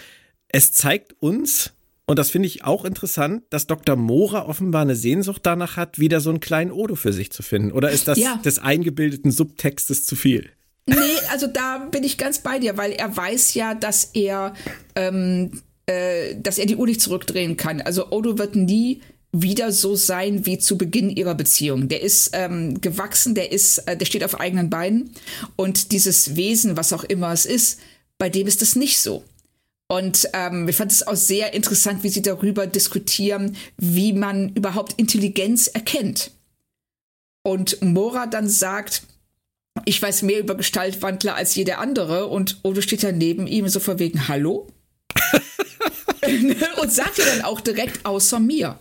es zeigt uns, und das finde ich auch interessant, dass Dr. Mora offenbar eine Sehnsucht danach hat, wieder so einen kleinen Odo für sich zu finden. Oder ist das ja. des eingebildeten Subtextes zu viel? Nee, also da bin ich ganz bei dir, weil er weiß ja, dass er, ähm, äh, dass er die Uhr nicht zurückdrehen kann. Also Odo wird nie wieder so sein wie zu Beginn ihrer Beziehung. Der ist ähm, gewachsen, der ist, äh, der steht auf eigenen Beinen und dieses Wesen, was auch immer es ist, bei dem ist das nicht so. Und ähm, ich fand es auch sehr interessant, wie sie darüber diskutieren, wie man überhaupt Intelligenz erkennt. Und Mora dann sagt, ich weiß mehr über Gestaltwandler als jeder andere und Odo steht da neben ihm so vor wegen Hallo? und sagt ihr dann auch direkt außer mir.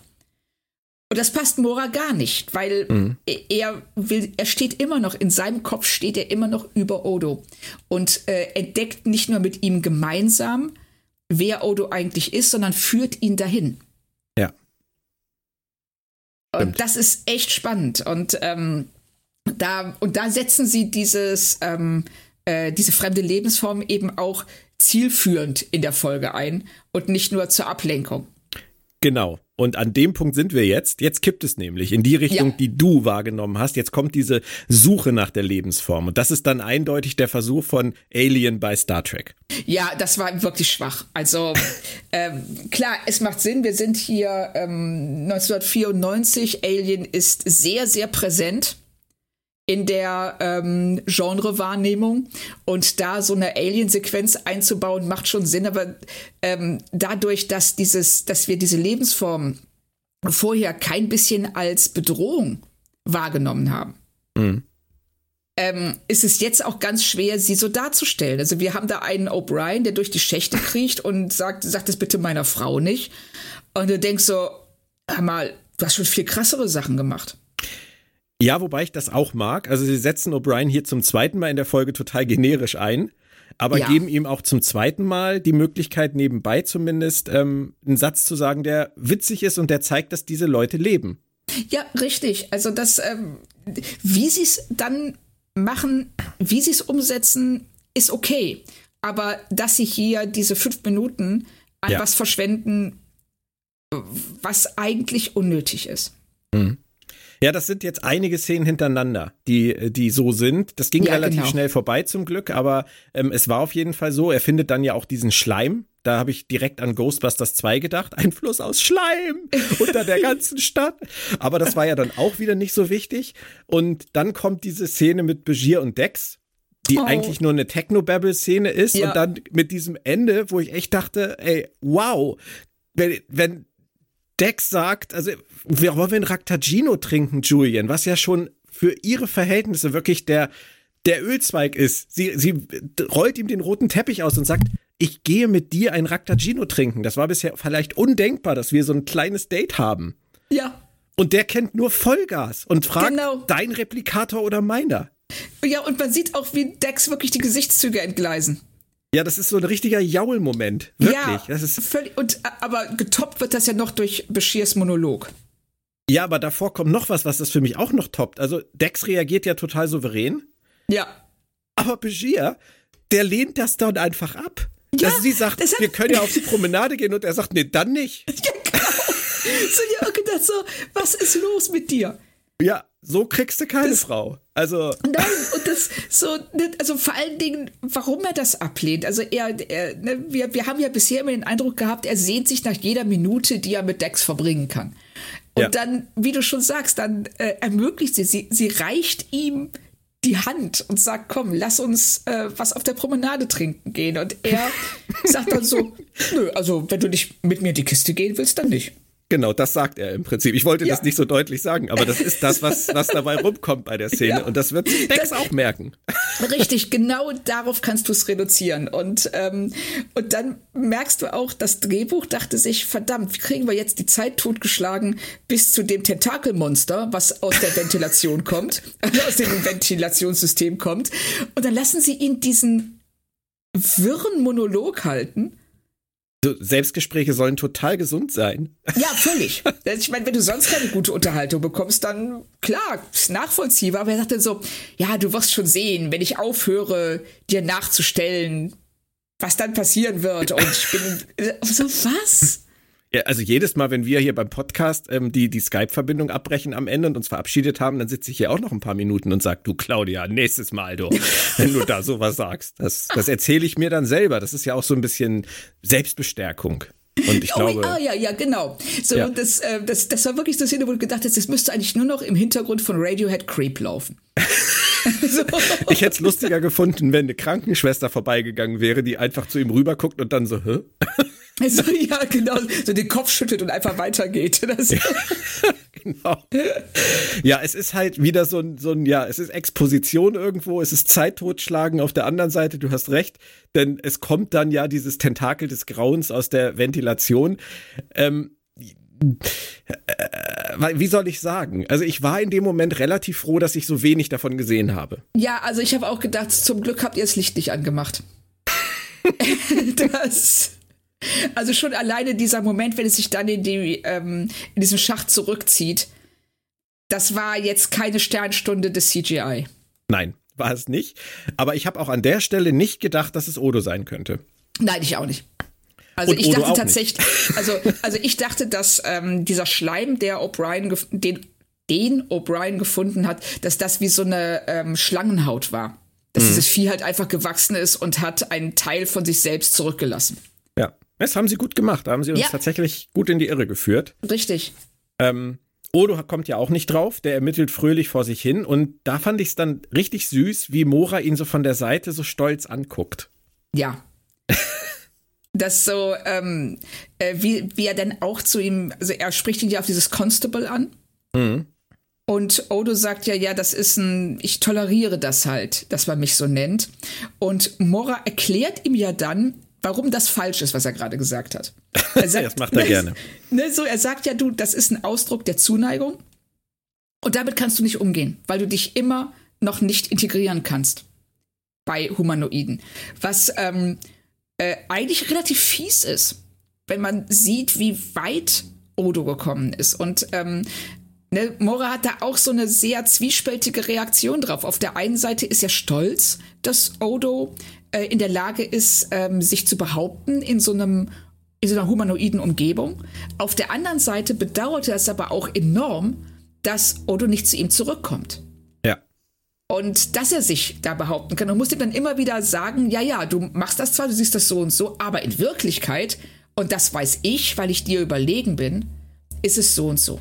Und das passt Mora gar nicht, weil mhm. er will, er steht immer noch, in seinem Kopf steht er immer noch über Odo und äh, entdeckt nicht nur mit ihm gemeinsam, wer Odo eigentlich ist, sondern führt ihn dahin. Ja. Und das ist echt spannend. Und ähm, da, und da setzen sie dieses, ähm, äh, diese fremde Lebensform eben auch zielführend in der Folge ein und nicht nur zur Ablenkung. Genau. Und an dem Punkt sind wir jetzt. Jetzt kippt es nämlich in die Richtung, ja. die du wahrgenommen hast. Jetzt kommt diese Suche nach der Lebensform. Und das ist dann eindeutig der Versuch von Alien bei Star Trek. Ja, das war wirklich schwach. Also ähm, klar, es macht Sinn. Wir sind hier ähm, 1994. Alien ist sehr, sehr präsent in der ähm, Genrewahrnehmung und da so eine Alien-Sequenz einzubauen macht schon Sinn, aber ähm, dadurch, dass dieses, dass wir diese Lebensform vorher kein bisschen als Bedrohung wahrgenommen haben, mhm. ähm, ist es jetzt auch ganz schwer, sie so darzustellen. Also wir haben da einen O'Brien, der durch die Schächte kriecht und sagt, sagt es bitte meiner Frau nicht. Und du denkst so, hör mal, du hast schon viel krassere Sachen gemacht. Ja, wobei ich das auch mag. Also sie setzen O'Brien hier zum zweiten Mal in der Folge total generisch ein, aber ja. geben ihm auch zum zweiten Mal die Möglichkeit, nebenbei zumindest ähm, einen Satz zu sagen, der witzig ist und der zeigt, dass diese Leute leben. Ja, richtig. Also das, ähm, wie sie es dann machen, wie sie es umsetzen, ist okay. Aber dass sie hier diese fünf Minuten an ja. was verschwenden, was eigentlich unnötig ist. Mhm. Ja, das sind jetzt einige Szenen hintereinander, die, die so sind. Das ging ja, relativ genau. schnell vorbei zum Glück, aber ähm, es war auf jeden Fall so. Er findet dann ja auch diesen Schleim. Da habe ich direkt an Ghostbusters 2 gedacht. Ein Fluss aus Schleim unter der ganzen Stadt. Aber das war ja dann auch wieder nicht so wichtig. Und dann kommt diese Szene mit Begier und Dex, die oh. eigentlich nur eine Techno-Babble-Szene ist. Ja. Und dann mit diesem Ende, wo ich echt dachte, ey, wow, wenn, wenn Dex sagt, also wir wollen wir ein Raktagino trinken, Julian, was ja schon für ihre Verhältnisse wirklich der, der Ölzweig ist. Sie, sie rollt ihm den roten Teppich aus und sagt, ich gehe mit dir ein Raktagino trinken. Das war bisher vielleicht undenkbar, dass wir so ein kleines Date haben. Ja. Und der kennt nur Vollgas und fragt, genau. dein Replikator oder meiner? Ja, und man sieht auch, wie Dex wirklich die Gesichtszüge entgleisen. Ja, das ist so ein richtiger Jaul-Moment. Wirklich. Ja, das ist völlig, und, aber getoppt wird das ja noch durch Beschirs Monolog. Ja, aber davor kommt noch was, was das für mich auch noch toppt. Also Dex reagiert ja total souverän. Ja. Aber Begier, der lehnt das dann einfach ab. Ja, also sie sagt, wir können ja auf die Promenade gehen und er sagt, nee, dann nicht. Ja, genau. So, ja, gedacht so, was ist los mit dir? Ja, so kriegst du keine das, Frau. Also. Nein, und das so, ne, also vor allen Dingen, warum er das ablehnt. Also er, er ne, wir, wir haben ja bisher immer den Eindruck gehabt, er sehnt sich nach jeder Minute, die er mit Dex verbringen kann. Und ja. dann, wie du schon sagst, dann äh, ermöglicht sie, sie, sie reicht ihm die Hand und sagt, komm, lass uns äh, was auf der Promenade trinken gehen. Und er sagt dann so, nö, also wenn du nicht mit mir in die Kiste gehen willst, dann nicht. Genau, das sagt er im Prinzip. Ich wollte ja. das nicht so deutlich sagen, aber das ist das, was, was dabei rumkommt bei der Szene. Ja. Und das wird Dex auch merken. Richtig, genau darauf kannst du es reduzieren. Und, ähm, und dann merkst du auch, das Drehbuch dachte sich, verdammt, wie kriegen wir jetzt die Zeit totgeschlagen bis zu dem Tentakelmonster, was aus der Ventilation kommt, also aus dem Ventilationssystem kommt. Und dann lassen sie ihn diesen wirren Monolog halten Selbstgespräche sollen total gesund sein. Ja, völlig. Ich meine, wenn du sonst keine gute Unterhaltung bekommst, dann klar, ist nachvollziehbar. Aber er sagte so, ja, du wirst schon sehen, wenn ich aufhöre, dir nachzustellen, was dann passieren wird. Und ich bin so, was? Ja, also jedes Mal, wenn wir hier beim Podcast ähm, die, die Skype-Verbindung abbrechen am Ende und uns verabschiedet haben, dann sitze ich hier auch noch ein paar Minuten und sag, du Claudia, nächstes Mal, du, wenn du da sowas sagst. Das, das erzähle ich mir dann selber. Das ist ja auch so ein bisschen Selbstbestärkung. Und ich oh, glaube. Ah, ja, ja, genau. So, ja. das, äh, das, das war wirklich das Szene, wo du gedacht hast, das müsste eigentlich nur noch im Hintergrund von Radiohead Creep laufen. so. Ich hätte es lustiger gefunden, wenn eine Krankenschwester vorbeigegangen wäre, die einfach zu ihm rüberguckt und dann so, hä? So, ja, genau, so den Kopf schüttelt und einfach weitergeht. Ja, genau. Ja, es ist halt wieder so ein, so ein, ja, es ist Exposition irgendwo, es ist Zeit totschlagen auf der anderen Seite, du hast recht, denn es kommt dann ja dieses Tentakel des Grauens aus der Ventilation. Ähm, äh, wie soll ich sagen? Also ich war in dem Moment relativ froh, dass ich so wenig davon gesehen habe. Ja, also ich habe auch gedacht, zum Glück habt ihr das Licht nicht angemacht. das also schon alleine dieser Moment, wenn es sich dann in, die, ähm, in diesen Schacht zurückzieht, das war jetzt keine Sternstunde des CGI. Nein, war es nicht. Aber ich habe auch an der Stelle nicht gedacht, dass es Odo sein könnte. Nein, ich auch nicht. Also Und ich Odo dachte tatsächlich, also, also ich dachte, dass ähm, dieser Schleim, der O'Brien, den, den O'Brien gefunden hat, dass das wie so eine ähm, Schlangenhaut war. Dass mhm. dieses Vieh halt einfach gewachsen ist und hat einen Teil von sich selbst zurückgelassen. Ja. Das haben sie gut gemacht. Da haben sie uns ja. tatsächlich gut in die Irre geführt. Richtig. Ähm, Odo kommt ja auch nicht drauf, der ermittelt fröhlich vor sich hin und da fand ich es dann richtig süß, wie Mora ihn so von der Seite so stolz anguckt. Ja. das so, ähm, äh, wie, wie er dann auch zu ihm, also er spricht ihn ja auf dieses Constable an. Mhm. Und Odo sagt ja, ja, das ist ein, ich toleriere das halt, dass man mich so nennt. Und Mora erklärt ihm ja dann, warum das falsch ist, was er gerade gesagt hat. Er sagt, das macht er ne, gerne. Ne, so, er sagt ja, du, das ist ein Ausdruck der Zuneigung. Und damit kannst du nicht umgehen, weil du dich immer noch nicht integrieren kannst bei Humanoiden. Was ähm, äh, eigentlich relativ fies ist, wenn man sieht, wie weit Odo gekommen ist. Und ähm, ne, Mora hat da auch so eine sehr zwiespältige Reaktion drauf. Auf der einen Seite ist er stolz, dass Odo äh, in der Lage ist, ähm, sich zu behaupten in so einem in so einer humanoiden Umgebung. Auf der anderen Seite bedauert er es aber auch enorm, dass Odo nicht zu ihm zurückkommt. Und dass er sich da behaupten kann und muss ihm dann immer wieder sagen, ja, ja, du machst das zwar, du siehst das so und so, aber in Wirklichkeit, und das weiß ich, weil ich dir überlegen bin, ist es so und so.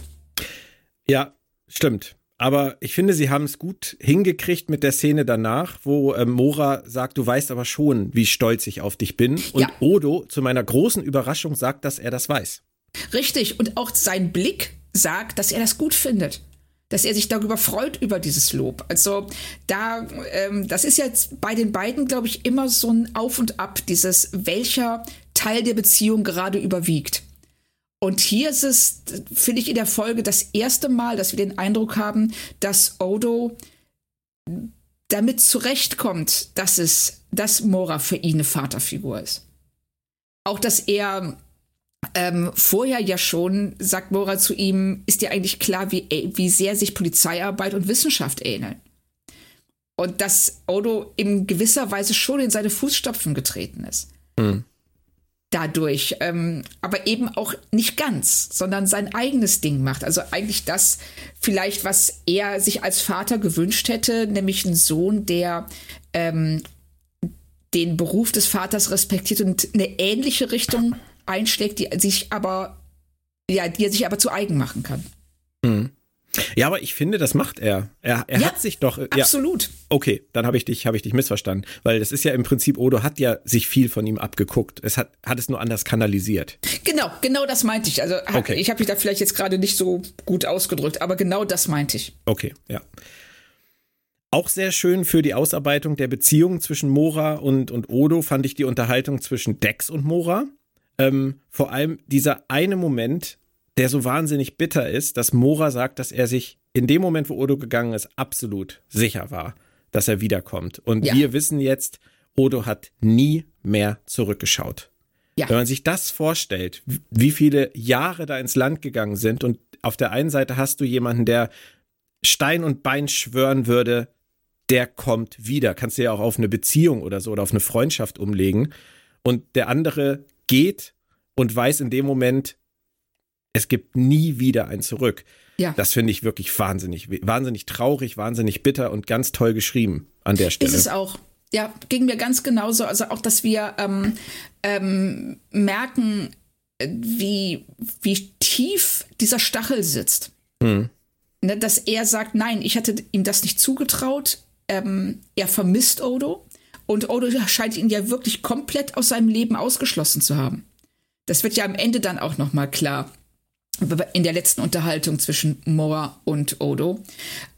Ja, stimmt. Aber ich finde, sie haben es gut hingekriegt mit der Szene danach, wo ähm, Mora sagt, du weißt aber schon, wie stolz ich auf dich bin. Und ja. Odo zu meiner großen Überraschung sagt, dass er das weiß. Richtig. Und auch sein Blick sagt, dass er das gut findet. Dass er sich darüber freut, über dieses Lob. Also da, ähm, das ist jetzt bei den beiden, glaube ich, immer so ein Auf und Ab, dieses, welcher Teil der Beziehung gerade überwiegt. Und hier ist es, finde ich, in der Folge das erste Mal, dass wir den Eindruck haben, dass Odo damit zurechtkommt, dass es, dass Mora für ihn eine Vaterfigur ist. Auch dass er ähm, vorher ja schon, sagt Mora zu ihm, ist dir eigentlich klar, wie, wie sehr sich Polizeiarbeit und Wissenschaft ähneln. Und dass Odo in gewisser Weise schon in seine Fußstapfen getreten ist. Mhm dadurch, ähm, aber eben auch nicht ganz, sondern sein eigenes Ding macht. Also eigentlich das vielleicht, was er sich als Vater gewünscht hätte, nämlich einen Sohn, der ähm, den Beruf des Vaters respektiert und eine ähnliche Richtung einschlägt, die sich aber, ja, die er sich aber zu eigen machen kann. Mhm. Ja, aber ich finde, das macht er. Er, er ja, hat sich doch. Ja, absolut. Okay, dann habe ich dich, habe ich dich missverstanden, weil das ist ja im Prinzip Odo hat ja sich viel von ihm abgeguckt. Es hat, hat es nur anders kanalisiert. Genau, genau das meinte ich. Also okay. ich habe mich da vielleicht jetzt gerade nicht so gut ausgedrückt, aber genau das meinte ich. Okay, ja. Auch sehr schön für die Ausarbeitung der Beziehung zwischen Mora und, und Odo fand ich die Unterhaltung zwischen Dex und Mora. Ähm, vor allem dieser eine Moment, der so wahnsinnig bitter ist, dass Mora sagt, dass er sich in dem Moment, wo Odo gegangen ist, absolut sicher war, dass er wiederkommt. Und ja. wir wissen jetzt, Odo hat nie mehr zurückgeschaut. Ja. Wenn man sich das vorstellt, wie viele Jahre da ins Land gegangen sind und auf der einen Seite hast du jemanden, der Stein und Bein schwören würde, der kommt wieder. Kannst du ja auch auf eine Beziehung oder so oder auf eine Freundschaft umlegen. Und der andere geht und weiß in dem Moment, es gibt nie wieder ein Zurück. Ja. Das finde ich wirklich wahnsinnig, wahnsinnig traurig, wahnsinnig bitter und ganz toll geschrieben an der Stelle. Ist es auch. Ja, ging mir ganz genauso. Also auch, dass wir ähm, ähm, merken, wie, wie tief dieser Stachel sitzt. Hm. Ne, dass er sagt, nein, ich hatte ihm das nicht zugetraut. Ähm, er vermisst Odo. Und Odo scheint ihn ja wirklich komplett aus seinem Leben ausgeschlossen zu haben. Das wird ja am Ende dann auch noch mal klar in der letzten Unterhaltung zwischen Mora und Odo.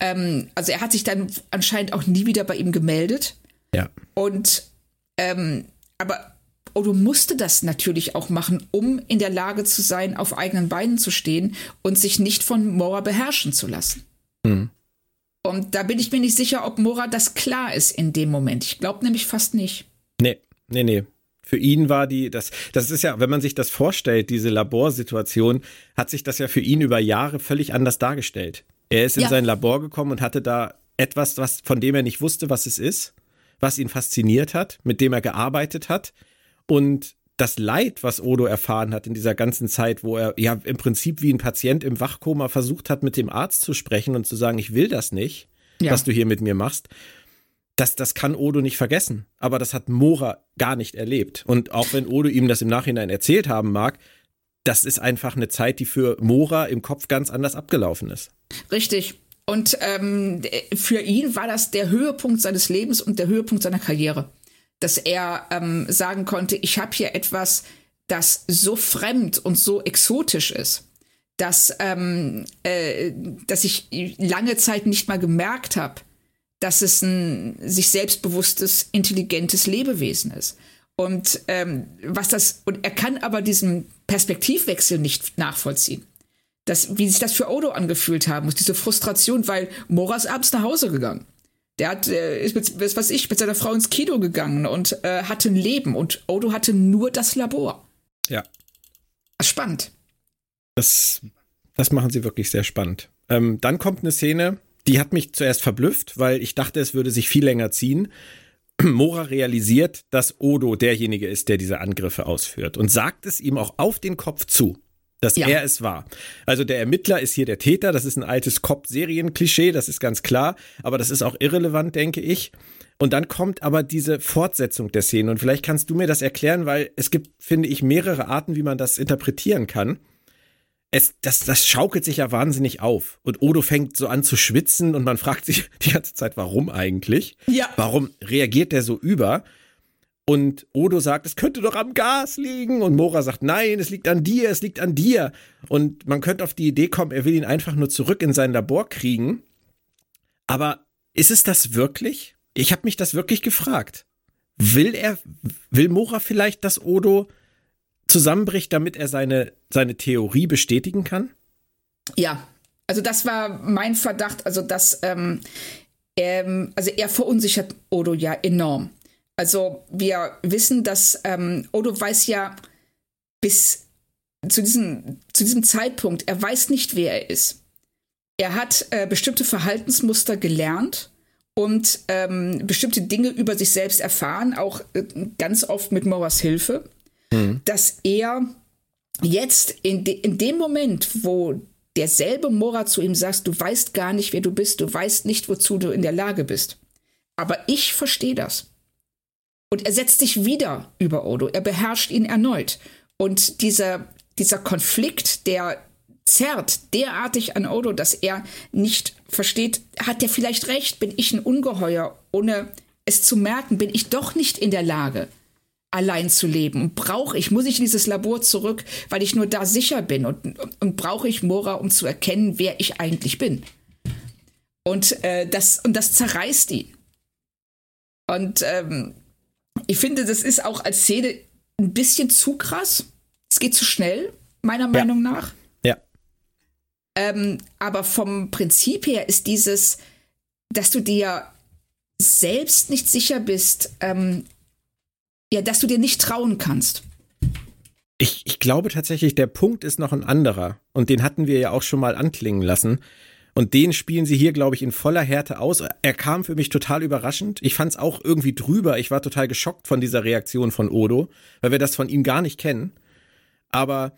Ähm, also er hat sich dann anscheinend auch nie wieder bei ihm gemeldet. Ja. Und ähm, aber Odo musste das natürlich auch machen, um in der Lage zu sein, auf eigenen Beinen zu stehen und sich nicht von Mora beherrschen zu lassen. Mhm. Und da bin ich mir nicht sicher, ob Mora das klar ist in dem Moment. Ich glaube nämlich fast nicht. Nee, nee, nee für ihn war die, das, das ist ja, wenn man sich das vorstellt, diese Laborsituation, hat sich das ja für ihn über Jahre völlig anders dargestellt. Er ist in ja. sein Labor gekommen und hatte da etwas, was, von dem er nicht wusste, was es ist, was ihn fasziniert hat, mit dem er gearbeitet hat. Und das Leid, was Odo erfahren hat in dieser ganzen Zeit, wo er ja im Prinzip wie ein Patient im Wachkoma versucht hat, mit dem Arzt zu sprechen und zu sagen, ich will das nicht, ja. was du hier mit mir machst das, das kann Odo nicht vergessen. Aber das hat Mora gar nicht erlebt. Und auch wenn Odo ihm das im Nachhinein erzählt haben mag, das ist einfach eine Zeit, die für Mora im Kopf ganz anders abgelaufen ist. Richtig. Und ähm, für ihn war das der Höhepunkt seines Lebens und der Höhepunkt seiner Karriere. Dass er ähm, sagen konnte, ich habe hier etwas, das so fremd und so exotisch ist, dass, ähm, äh, dass ich lange Zeit nicht mal gemerkt habe, dass es ein sich selbstbewusstes, intelligentes Lebewesen ist. Und ähm, was das, und er kann aber diesen Perspektivwechsel nicht nachvollziehen. Das, wie sich das für Odo angefühlt haben muss, diese Frustration, weil Mora ist abends nach Hause gegangen. Der hat, äh, ist mit, was weiß ich, mit seiner Frau ins Kino gegangen und äh, hatte ein Leben und Odo hatte nur das Labor. Ja. Spannend. Das, das machen sie wirklich sehr spannend. Ähm, dann kommt eine Szene, die hat mich zuerst verblüfft, weil ich dachte, es würde sich viel länger ziehen. Mora realisiert, dass Odo derjenige ist, der diese Angriffe ausführt und sagt es ihm auch auf den Kopf zu. Dass ja. er es war. Also der Ermittler ist hier der Täter, das ist ein altes Cop-Serien-Klischee, das ist ganz klar, aber das ist auch irrelevant, denke ich. Und dann kommt aber diese Fortsetzung der Szene und vielleicht kannst du mir das erklären, weil es gibt, finde ich, mehrere Arten, wie man das interpretieren kann. Es, das, das schaukelt sich ja wahnsinnig auf. Und Odo fängt so an zu schwitzen und man fragt sich die ganze Zeit, warum eigentlich? Ja. Warum reagiert der so über? Und Odo sagt, es könnte doch am Gas liegen. Und Mora sagt, nein, es liegt an dir, es liegt an dir. Und man könnte auf die Idee kommen, er will ihn einfach nur zurück in sein Labor kriegen. Aber ist es das wirklich? Ich habe mich das wirklich gefragt. Will er, will Mora vielleicht, dass Odo zusammenbricht, damit er seine, seine Theorie bestätigen kann? Ja, also das war mein Verdacht. Also, dass ähm, ähm, also er verunsichert Odo ja enorm. Also wir wissen, dass ähm, Odo weiß ja bis zu diesem, zu diesem Zeitpunkt, er weiß nicht, wer er ist. Er hat äh, bestimmte Verhaltensmuster gelernt und ähm, bestimmte Dinge über sich selbst erfahren, auch äh, ganz oft mit Moras Hilfe, mhm. dass er jetzt in, de in dem Moment, wo derselbe Mora zu ihm sagt, du weißt gar nicht, wer du bist, du weißt nicht, wozu du in der Lage bist. Aber ich verstehe das. Und er setzt sich wieder über Odo. Er beherrscht ihn erneut. Und dieser, dieser Konflikt, der zerrt derartig an Odo, dass er nicht versteht, hat er vielleicht recht, bin ich ein Ungeheuer, ohne es zu merken, bin ich doch nicht in der Lage, allein zu leben. Und brauche ich, muss ich in dieses Labor zurück, weil ich nur da sicher bin und, und brauche ich Mora, um zu erkennen, wer ich eigentlich bin. Und, äh, das, und das zerreißt ihn. Und ähm, ich finde, das ist auch als Szene ein bisschen zu krass. Es geht zu schnell, meiner ja. Meinung nach. Ja. Ähm, aber vom Prinzip her ist dieses, dass du dir selbst nicht sicher bist, ähm, ja, dass du dir nicht trauen kannst. Ich, ich glaube tatsächlich, der Punkt ist noch ein anderer. Und den hatten wir ja auch schon mal anklingen lassen. Und den spielen sie hier, glaube ich, in voller Härte aus. Er kam für mich total überraschend. Ich fand es auch irgendwie drüber. Ich war total geschockt von dieser Reaktion von Odo, weil wir das von ihm gar nicht kennen. Aber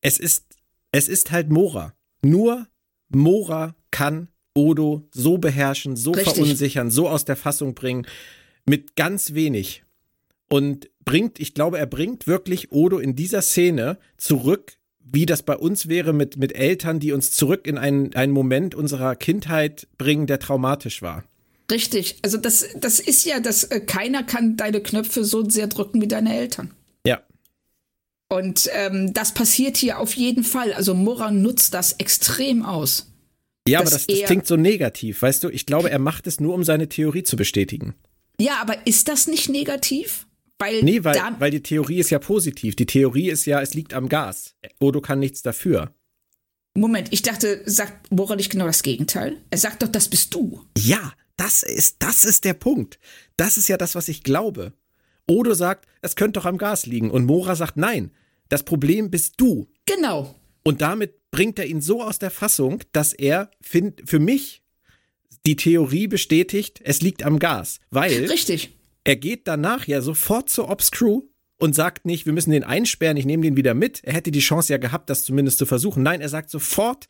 es ist, es ist halt Mora. Nur Mora kann Odo so beherrschen, so Richtig. verunsichern, so aus der Fassung bringen, mit ganz wenig. Und bringt, ich glaube, er bringt wirklich Odo in dieser Szene zurück wie das bei uns wäre mit, mit Eltern, die uns zurück in einen, einen Moment unserer Kindheit bringen, der traumatisch war. Richtig. Also das, das ist ja, dass äh, keiner kann deine Knöpfe so sehr drücken wie deine Eltern. Ja. Und ähm, das passiert hier auf jeden Fall. Also Moran nutzt das extrem aus. Ja, aber das, das klingt so negativ, weißt du? Ich glaube, er macht es nur, um seine Theorie zu bestätigen. Ja, aber ist das nicht negativ? Weil nee, weil, weil die Theorie ist ja positiv. Die Theorie ist ja, es liegt am Gas. Odo kann nichts dafür. Moment, ich dachte, sagt Mora nicht genau das Gegenteil? Er sagt doch, das bist du. Ja, das ist, das ist der Punkt. Das ist ja das, was ich glaube. Odo sagt, es könnte doch am Gas liegen. Und Mora sagt, nein, das Problem bist du. Genau. Und damit bringt er ihn so aus der Fassung, dass er find, für mich die Theorie bestätigt, es liegt am Gas. Weil. Richtig. Er geht danach ja sofort zur Ops Crew und sagt nicht, wir müssen den einsperren, ich nehme den wieder mit. Er hätte die Chance ja gehabt, das zumindest zu versuchen. Nein, er sagt sofort,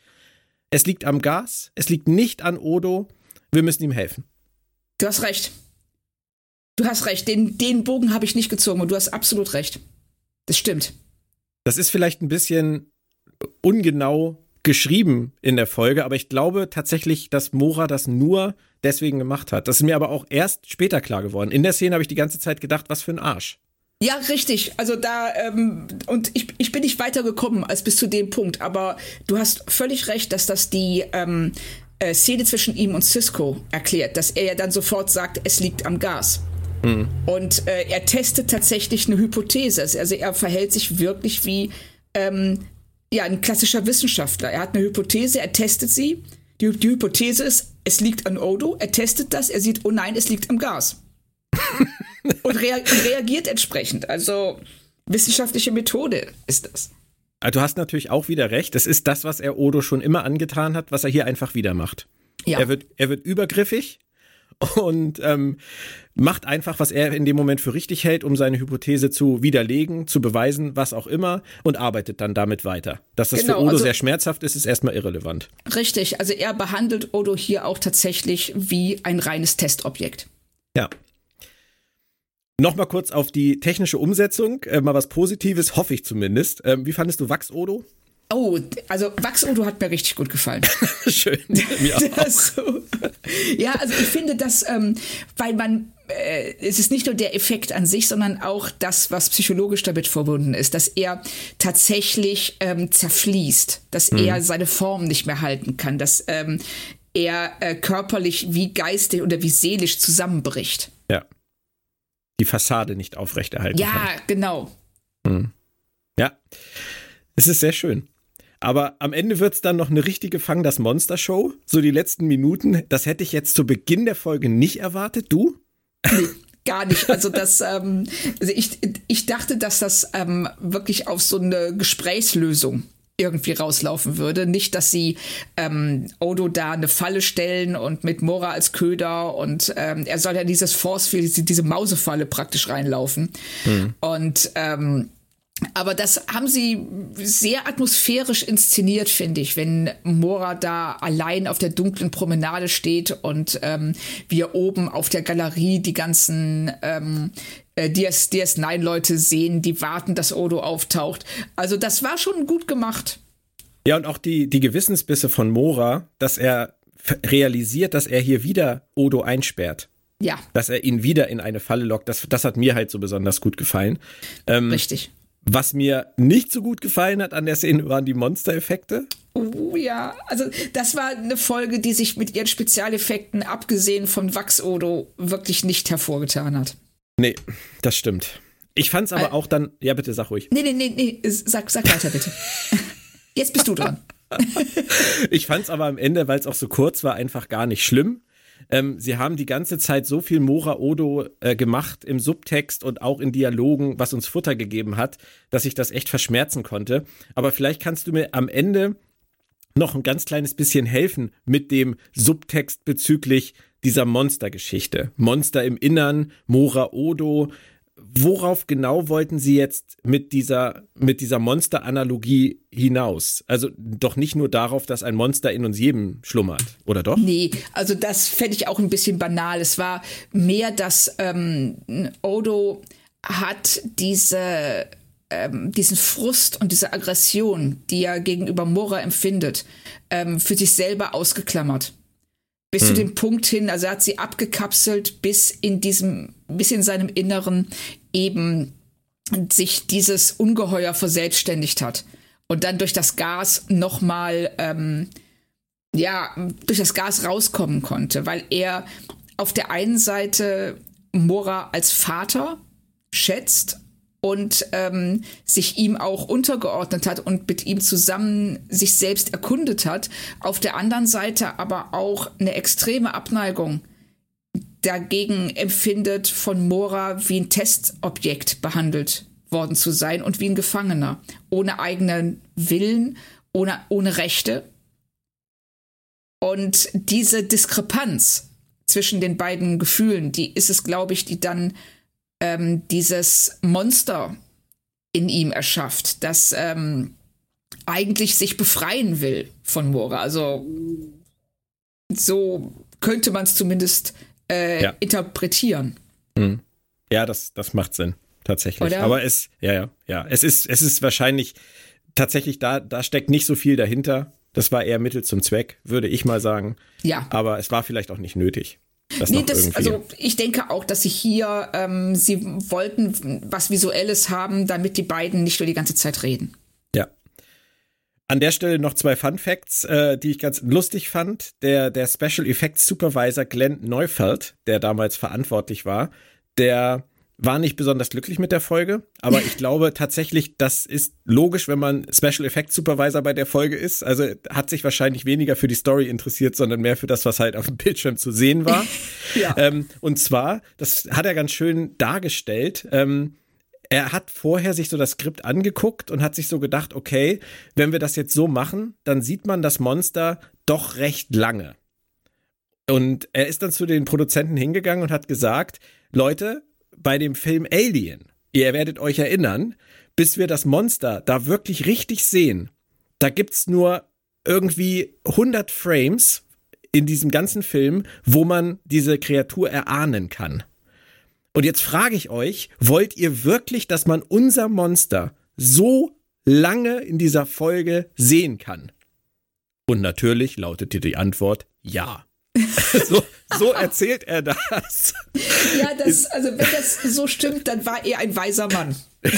es liegt am Gas, es liegt nicht an Odo, wir müssen ihm helfen. Du hast recht. Du hast recht, den, den Bogen habe ich nicht gezogen und du hast absolut recht. Das stimmt. Das ist vielleicht ein bisschen ungenau geschrieben in der Folge, aber ich glaube tatsächlich, dass Mora das nur deswegen gemacht hat. Das ist mir aber auch erst später klar geworden. In der Szene habe ich die ganze Zeit gedacht, was für ein Arsch. Ja, richtig. Also da, ähm, und ich, ich bin nicht weitergekommen als bis zu dem Punkt, aber du hast völlig recht, dass das die ähm, äh, Szene zwischen ihm und Cisco erklärt, dass er ja dann sofort sagt, es liegt am Gas. Mhm. Und äh, er testet tatsächlich eine Hypothese. Also er verhält sich wirklich wie ähm, ja, ein klassischer Wissenschaftler. Er hat eine Hypothese, er testet sie die, die Hypothese ist, es liegt an Odo, er testet das, er sieht, oh nein, es liegt am Gas. und rea reagiert entsprechend. Also wissenschaftliche Methode ist das. Ah, du hast natürlich auch wieder recht. Das ist das, was er Odo schon immer angetan hat, was er hier einfach wieder macht. Ja. Er wird, er wird übergriffig und ähm, macht einfach, was er in dem Moment für richtig hält, um seine Hypothese zu widerlegen, zu beweisen, was auch immer, und arbeitet dann damit weiter. Dass das genau, für Odo also, sehr schmerzhaft ist, ist erstmal irrelevant. Richtig, also er behandelt Odo hier auch tatsächlich wie ein reines Testobjekt. Ja. Nochmal kurz auf die technische Umsetzung, äh, mal was Positives, hoffe ich zumindest. Ähm, wie fandest du Wachs, Odo? Oh, also Wachs Udo hat mir richtig gut gefallen. Schön. Mir auch. so. Ja, also ich finde das, ähm, weil man äh, es ist nicht nur der Effekt an sich, sondern auch das, was psychologisch damit verbunden ist, dass er tatsächlich ähm, zerfließt, dass mhm. er seine Form nicht mehr halten kann, dass ähm, er äh, körperlich wie geistig oder wie seelisch zusammenbricht. Ja. Die Fassade nicht aufrechterhalten ja, kann. Ja, genau. Mhm. Ja. Es ist sehr schön. Aber am Ende wird es dann noch eine richtige Fang das Monster Show. So die letzten Minuten. Das hätte ich jetzt zu Beginn der Folge nicht erwartet. Du? Nee, gar nicht. Also das, ähm, also ich, ich dachte, dass das ähm, wirklich auf so eine Gesprächslösung irgendwie rauslaufen würde. Nicht, dass sie ähm, Odo da eine Falle stellen und mit Mora als Köder und ähm, er soll ja dieses Forcefield, diese Mausefalle praktisch reinlaufen. Mhm. Und ähm, aber das haben sie sehr atmosphärisch inszeniert, finde ich, wenn Mora da allein auf der dunklen Promenade steht und ähm, wir oben auf der Galerie die ganzen ähm, äh, DS, DS9-Leute sehen, die warten, dass Odo auftaucht. Also das war schon gut gemacht. Ja, und auch die, die Gewissensbisse von Mora, dass er realisiert, dass er hier wieder Odo einsperrt. Ja. Dass er ihn wieder in eine Falle lockt, das, das hat mir halt so besonders gut gefallen. Ähm, Richtig. Was mir nicht so gut gefallen hat an der Szene waren die Monstereffekte. Oh ja, also das war eine Folge, die sich mit ihren Spezialeffekten, abgesehen von Wachs-Odo, wirklich nicht hervorgetan hat. Nee, das stimmt. Ich fand's aber äh, auch dann, ja bitte, sag ruhig. Nee, nee, nee, nee, sag, sag weiter bitte. Jetzt bist du dran. ich fand's aber am Ende, weil es auch so kurz war, einfach gar nicht schlimm. Ähm, sie haben die ganze Zeit so viel Mora Odo äh, gemacht im Subtext und auch in Dialogen, was uns Futter gegeben hat, dass ich das echt verschmerzen konnte. Aber vielleicht kannst du mir am Ende noch ein ganz kleines bisschen helfen mit dem Subtext bezüglich dieser Monstergeschichte. Monster im Innern, Mora Odo, worauf genau wollten Sie jetzt mit dieser, mit dieser Monster-Analogie hinaus? Also doch nicht nur darauf, dass ein Monster in uns jedem schlummert, oder doch? Nee, also das fände ich auch ein bisschen banal. Es war mehr, dass ähm, Odo hat diese ähm, diesen Frust und diese Aggression, die er gegenüber Mora empfindet, ähm, für sich selber ausgeklammert bis hm. zu dem Punkt hin, also er hat sie abgekapselt bis in diesem, bis in seinem Inneren eben sich dieses Ungeheuer verselbstständigt hat und dann durch das Gas nochmal, ähm, ja, durch das Gas rauskommen konnte, weil er auf der einen Seite Mora als Vater schätzt und ähm, sich ihm auch untergeordnet hat und mit ihm zusammen sich selbst erkundet hat. Auf der anderen Seite aber auch eine extreme Abneigung dagegen empfindet, von Mora wie ein Testobjekt behandelt worden zu sein und wie ein Gefangener, ohne eigenen Willen, ohne, ohne Rechte. Und diese Diskrepanz zwischen den beiden Gefühlen, die ist es, glaube ich, die dann ähm, dieses Monster in ihm erschafft, das ähm, eigentlich sich befreien will von Mora. Also so könnte man es zumindest äh, ja. interpretieren. Mhm. Ja, das, das macht Sinn, tatsächlich. Oder? Aber es, ja, ja, ja. Es ist, es ist wahrscheinlich tatsächlich, da, da steckt nicht so viel dahinter. Das war eher Mittel zum Zweck, würde ich mal sagen. Ja. Aber es war vielleicht auch nicht nötig. Das nee, das, also ich denke auch, dass sie hier, ähm, sie wollten was Visuelles haben, damit die beiden nicht nur die ganze Zeit reden. An der Stelle noch zwei Fun Facts, äh, die ich ganz lustig fand. Der, der Special Effects Supervisor Glenn Neufeld, der damals verantwortlich war, der war nicht besonders glücklich mit der Folge, aber ich glaube tatsächlich, das ist logisch, wenn man Special Effects Supervisor bei der Folge ist. Also hat sich wahrscheinlich weniger für die Story interessiert, sondern mehr für das, was halt auf dem Bildschirm zu sehen war. ja. ähm, und zwar, das hat er ganz schön dargestellt. Ähm, er hat vorher sich so das Skript angeguckt und hat sich so gedacht, okay, wenn wir das jetzt so machen, dann sieht man das Monster doch recht lange. Und er ist dann zu den Produzenten hingegangen und hat gesagt, Leute, bei dem Film Alien, ihr werdet euch erinnern, bis wir das Monster da wirklich richtig sehen, da gibt's nur irgendwie 100 Frames in diesem ganzen Film, wo man diese Kreatur erahnen kann. Und jetzt frage ich euch, wollt ihr wirklich, dass man unser Monster so lange in dieser Folge sehen kann? Und natürlich lautete die Antwort ja. so, so erzählt er das. Ja, das, also wenn das so stimmt, dann war er ein weiser Mann.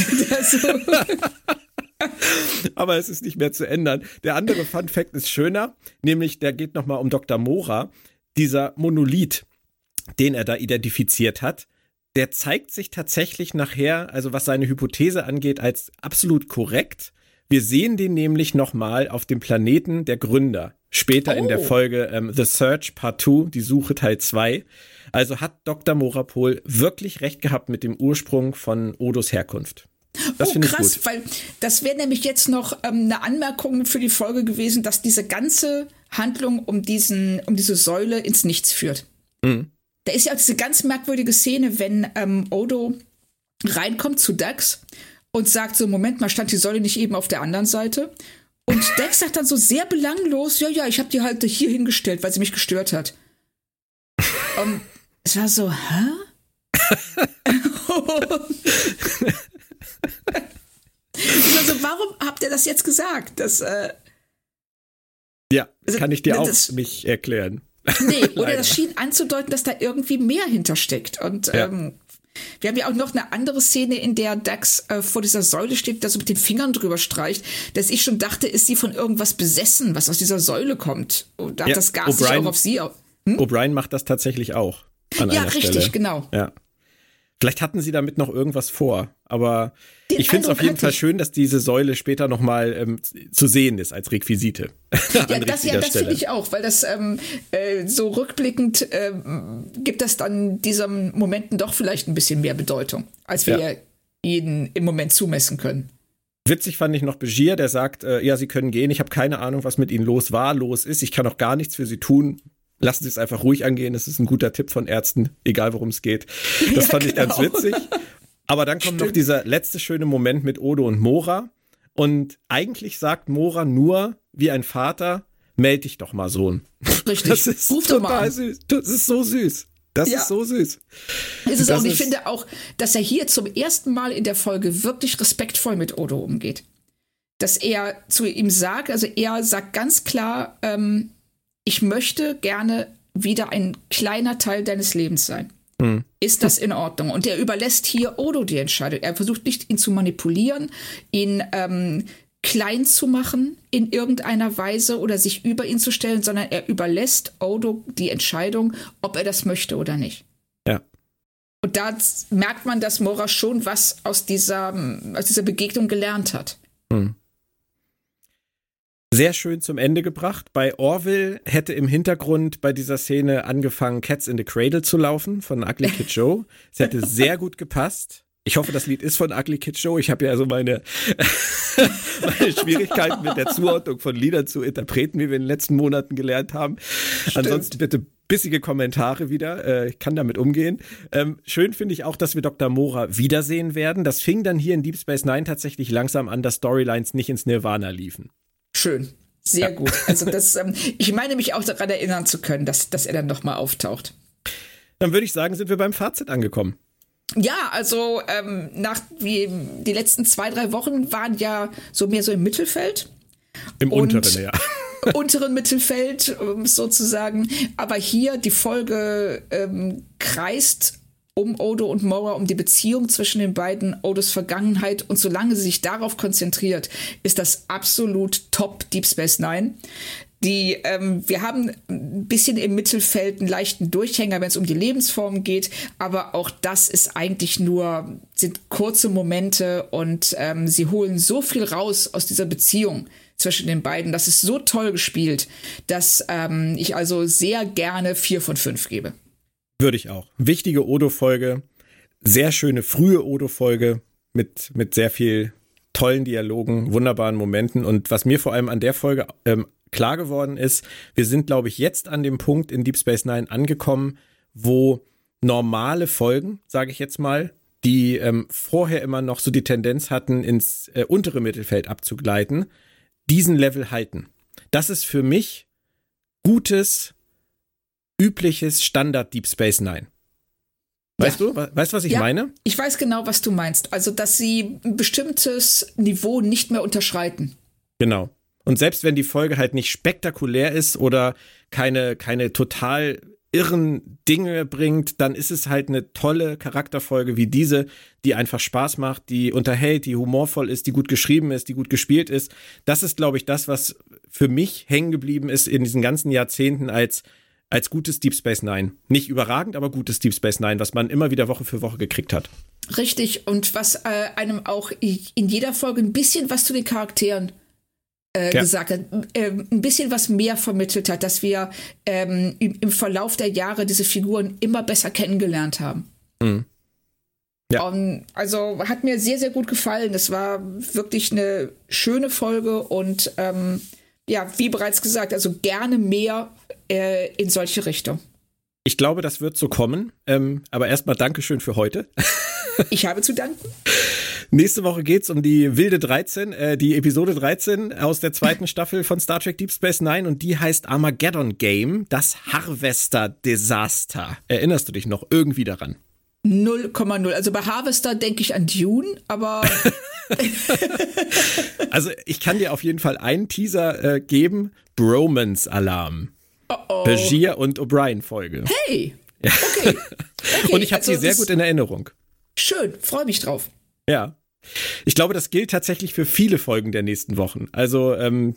Aber es ist nicht mehr zu ändern. Der andere Fun Fact ist schöner, nämlich der geht nochmal um Dr. Mora. Dieser Monolith, den er da identifiziert hat, der zeigt sich tatsächlich nachher, also was seine Hypothese angeht, als absolut korrekt. Wir sehen den nämlich nochmal auf dem Planeten der Gründer. Später oh. in der oh. Folge ähm, The Search Part 2, die Suche Teil 2. Also hat Dr. Morapol wirklich recht gehabt mit dem Ursprung von Odos Herkunft. Das oh, krass, gut. weil das wäre nämlich jetzt noch ähm, eine Anmerkung für die Folge gewesen, dass diese ganze Handlung um diesen, um diese Säule ins Nichts führt. Mhm. Da ist ja auch diese ganz merkwürdige Szene, wenn ähm, Odo reinkommt zu Dax und sagt so, Moment mal, stand die Säule nicht eben auf der anderen Seite? Und Dax sagt dann so sehr belanglos, ja, ja, ich habe die halt hier hingestellt, weil sie mich gestört hat. um, es war so, hä? also, warum habt ihr das jetzt gesagt? Das, äh, ja, also, kann ich dir auch das, nicht erklären. Nee, oder das schien anzudeuten, dass da irgendwie mehr hintersteckt. Und ja. ähm, wir haben ja auch noch eine andere Szene, in der Dax äh, vor dieser Säule steht, da so mit den Fingern drüber streicht, dass ich schon dachte, ist sie von irgendwas besessen, was aus dieser Säule kommt. Und da ja, hat das Gas sich auch auf sie. Hm? O'Brien macht das tatsächlich auch. ja, richtig, Stelle. genau. Ja. Vielleicht hatten sie damit noch irgendwas vor, aber Den ich finde es auf jeden Fall schön, dass diese Säule später nochmal ähm, zu sehen ist als Requisite. ja, das, ja, das finde ich auch, weil das ähm, äh, so rückblickend ähm, gibt das dann diesen Momenten doch vielleicht ein bisschen mehr Bedeutung, als wir ja. ihnen im Moment zumessen können. Witzig fand ich noch Begier, der sagt, äh, ja, sie können gehen, ich habe keine Ahnung, was mit ihnen los war, los ist, ich kann auch gar nichts für sie tun lassen Sie es einfach ruhig angehen. Das ist ein guter Tipp von Ärzten, egal worum es geht. Das ja, fand ich ganz genau. witzig. Aber dann kommt Stimmt. noch dieser letzte schöne Moment mit Odo und Mora. Und eigentlich sagt Mora nur wie ein Vater, meld dich doch mal, Sohn. Richtig. Das ist Ruf total süß. Das ist so süß. Das ja. ist so süß. Ist es auch. Und ich finde auch, dass er hier zum ersten Mal in der Folge wirklich respektvoll mit Odo umgeht. Dass er zu ihm sagt, also er sagt ganz klar, ähm, ich möchte gerne wieder ein kleiner Teil deines Lebens sein. Hm. Ist das in Ordnung? Und er überlässt hier Odo die Entscheidung. Er versucht nicht, ihn zu manipulieren, ihn ähm, klein zu machen in irgendeiner Weise oder sich über ihn zu stellen, sondern er überlässt Odo die Entscheidung, ob er das möchte oder nicht. Ja. Und da merkt man, dass Mora schon was aus dieser, aus dieser Begegnung gelernt hat. Hm sehr schön zum Ende gebracht. Bei Orville hätte im Hintergrund bei dieser Szene angefangen, Cats in the Cradle zu laufen von Ugly Kid Joe. Es hätte sehr gut gepasst. Ich hoffe, das Lied ist von Ugly Kid Joe. Ich habe ja so meine, meine Schwierigkeiten mit der Zuordnung von Liedern zu Interpreten, wie wir in den letzten Monaten gelernt haben. Stimmt. Ansonsten bitte bissige Kommentare wieder. Äh, ich kann damit umgehen. Ähm, schön finde ich auch, dass wir Dr. Mora wiedersehen werden. Das fing dann hier in Deep Space Nine tatsächlich langsam an, dass Storylines nicht ins Nirvana liefen. Schön. Sehr gut. Also das, ähm, ich meine mich auch daran erinnern zu können, dass, dass er dann nochmal auftaucht. Dann würde ich sagen, sind wir beim Fazit angekommen. Ja, also ähm, nach wie die letzten zwei, drei Wochen waren ja so mehr so im Mittelfeld. Im unteren, ja. unteren Mittelfeld sozusagen. Aber hier die Folge ähm, kreist um Odo und Mora, um die Beziehung zwischen den beiden, Odos Vergangenheit. Und solange sie sich darauf konzentriert, ist das absolut top Deep Space Nine. Die, ähm, wir haben ein bisschen im Mittelfeld einen leichten Durchhänger, wenn es um die Lebensform geht, aber auch das ist eigentlich nur, sind kurze Momente und ähm, sie holen so viel raus aus dieser Beziehung zwischen den beiden. Das ist so toll gespielt, dass ähm, ich also sehr gerne vier von fünf gebe. Würde ich auch. Wichtige Odo-Folge. Sehr schöne frühe Odo-Folge mit, mit sehr viel tollen Dialogen, wunderbaren Momenten. Und was mir vor allem an der Folge ähm, klar geworden ist, wir sind, glaube ich, jetzt an dem Punkt in Deep Space Nine angekommen, wo normale Folgen, sage ich jetzt mal, die ähm, vorher immer noch so die Tendenz hatten, ins äh, untere Mittelfeld abzugleiten, diesen Level halten. Das ist für mich gutes, übliches Standard Deep Space Nine. Weißt ja. du, weißt du, was ich ja, meine? Ich weiß genau, was du meinst. Also, dass sie ein bestimmtes Niveau nicht mehr unterschreiten. Genau. Und selbst wenn die Folge halt nicht spektakulär ist oder keine, keine total irren Dinge bringt, dann ist es halt eine tolle Charakterfolge wie diese, die einfach Spaß macht, die unterhält, die humorvoll ist, die gut geschrieben ist, die gut gespielt ist. Das ist, glaube ich, das, was für mich hängen geblieben ist in diesen ganzen Jahrzehnten als als gutes Deep Space Nine. Nicht überragend, aber gutes Deep Space Nine, was man immer wieder Woche für Woche gekriegt hat. Richtig, und was äh, einem auch in jeder Folge ein bisschen was zu den Charakteren äh, ja. gesagt hat, äh, ein bisschen was mehr vermittelt hat, dass wir ähm, im, im, Verlauf der Jahre diese Figuren immer besser kennengelernt haben. Mhm. Ja. Um, also hat mir sehr, sehr gut gefallen. Das war wirklich eine schöne Folge und ähm, ja, wie bereits gesagt, also gerne mehr äh, in solche Richtung. Ich glaube, das wird so kommen. Ähm, aber erstmal Dankeschön für heute. ich habe zu danken. Nächste Woche geht's um die wilde 13, äh, die Episode 13 aus der zweiten Staffel von Star Trek Deep Space Nine und die heißt Armageddon Game, das Harvester Desaster. Erinnerst du dich noch irgendwie daran? 0,0. Also bei Harvester denke ich an Dune, aber. also ich kann dir auf jeden Fall einen Teaser äh, geben: Bromance Alarm. Oh oh. Begier und O'Brien Folge. Hey! Okay. okay. Und ich habe also sie sehr gut in Erinnerung. Schön, freue mich drauf. Ja. Ich glaube, das gilt tatsächlich für viele Folgen der nächsten Wochen. Also ähm,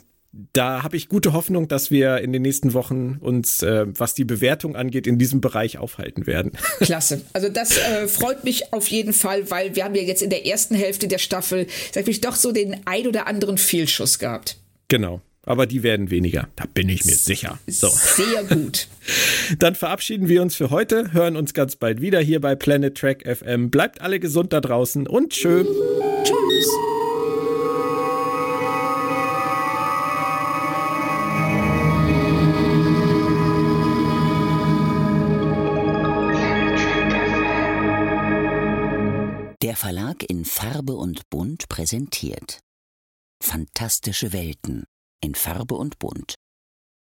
da habe ich gute Hoffnung, dass wir in den nächsten Wochen uns, äh, was die Bewertung angeht, in diesem Bereich aufhalten werden. Klasse. Also das äh, freut mich auf jeden Fall, weil wir haben ja jetzt in der ersten Hälfte der Staffel, sag ich doch so den ein oder anderen Fehlschuss gehabt. Genau. Aber die werden weniger, da bin ich mir sicher. So. Sehr gut. Dann verabschieden wir uns für heute, hören uns ganz bald wieder hier bei Planet Track FM. Bleibt alle gesund da draußen und tschö. Tschüss. In Farbe und Bunt präsentiert Fantastische Welten in Farbe und Bunt.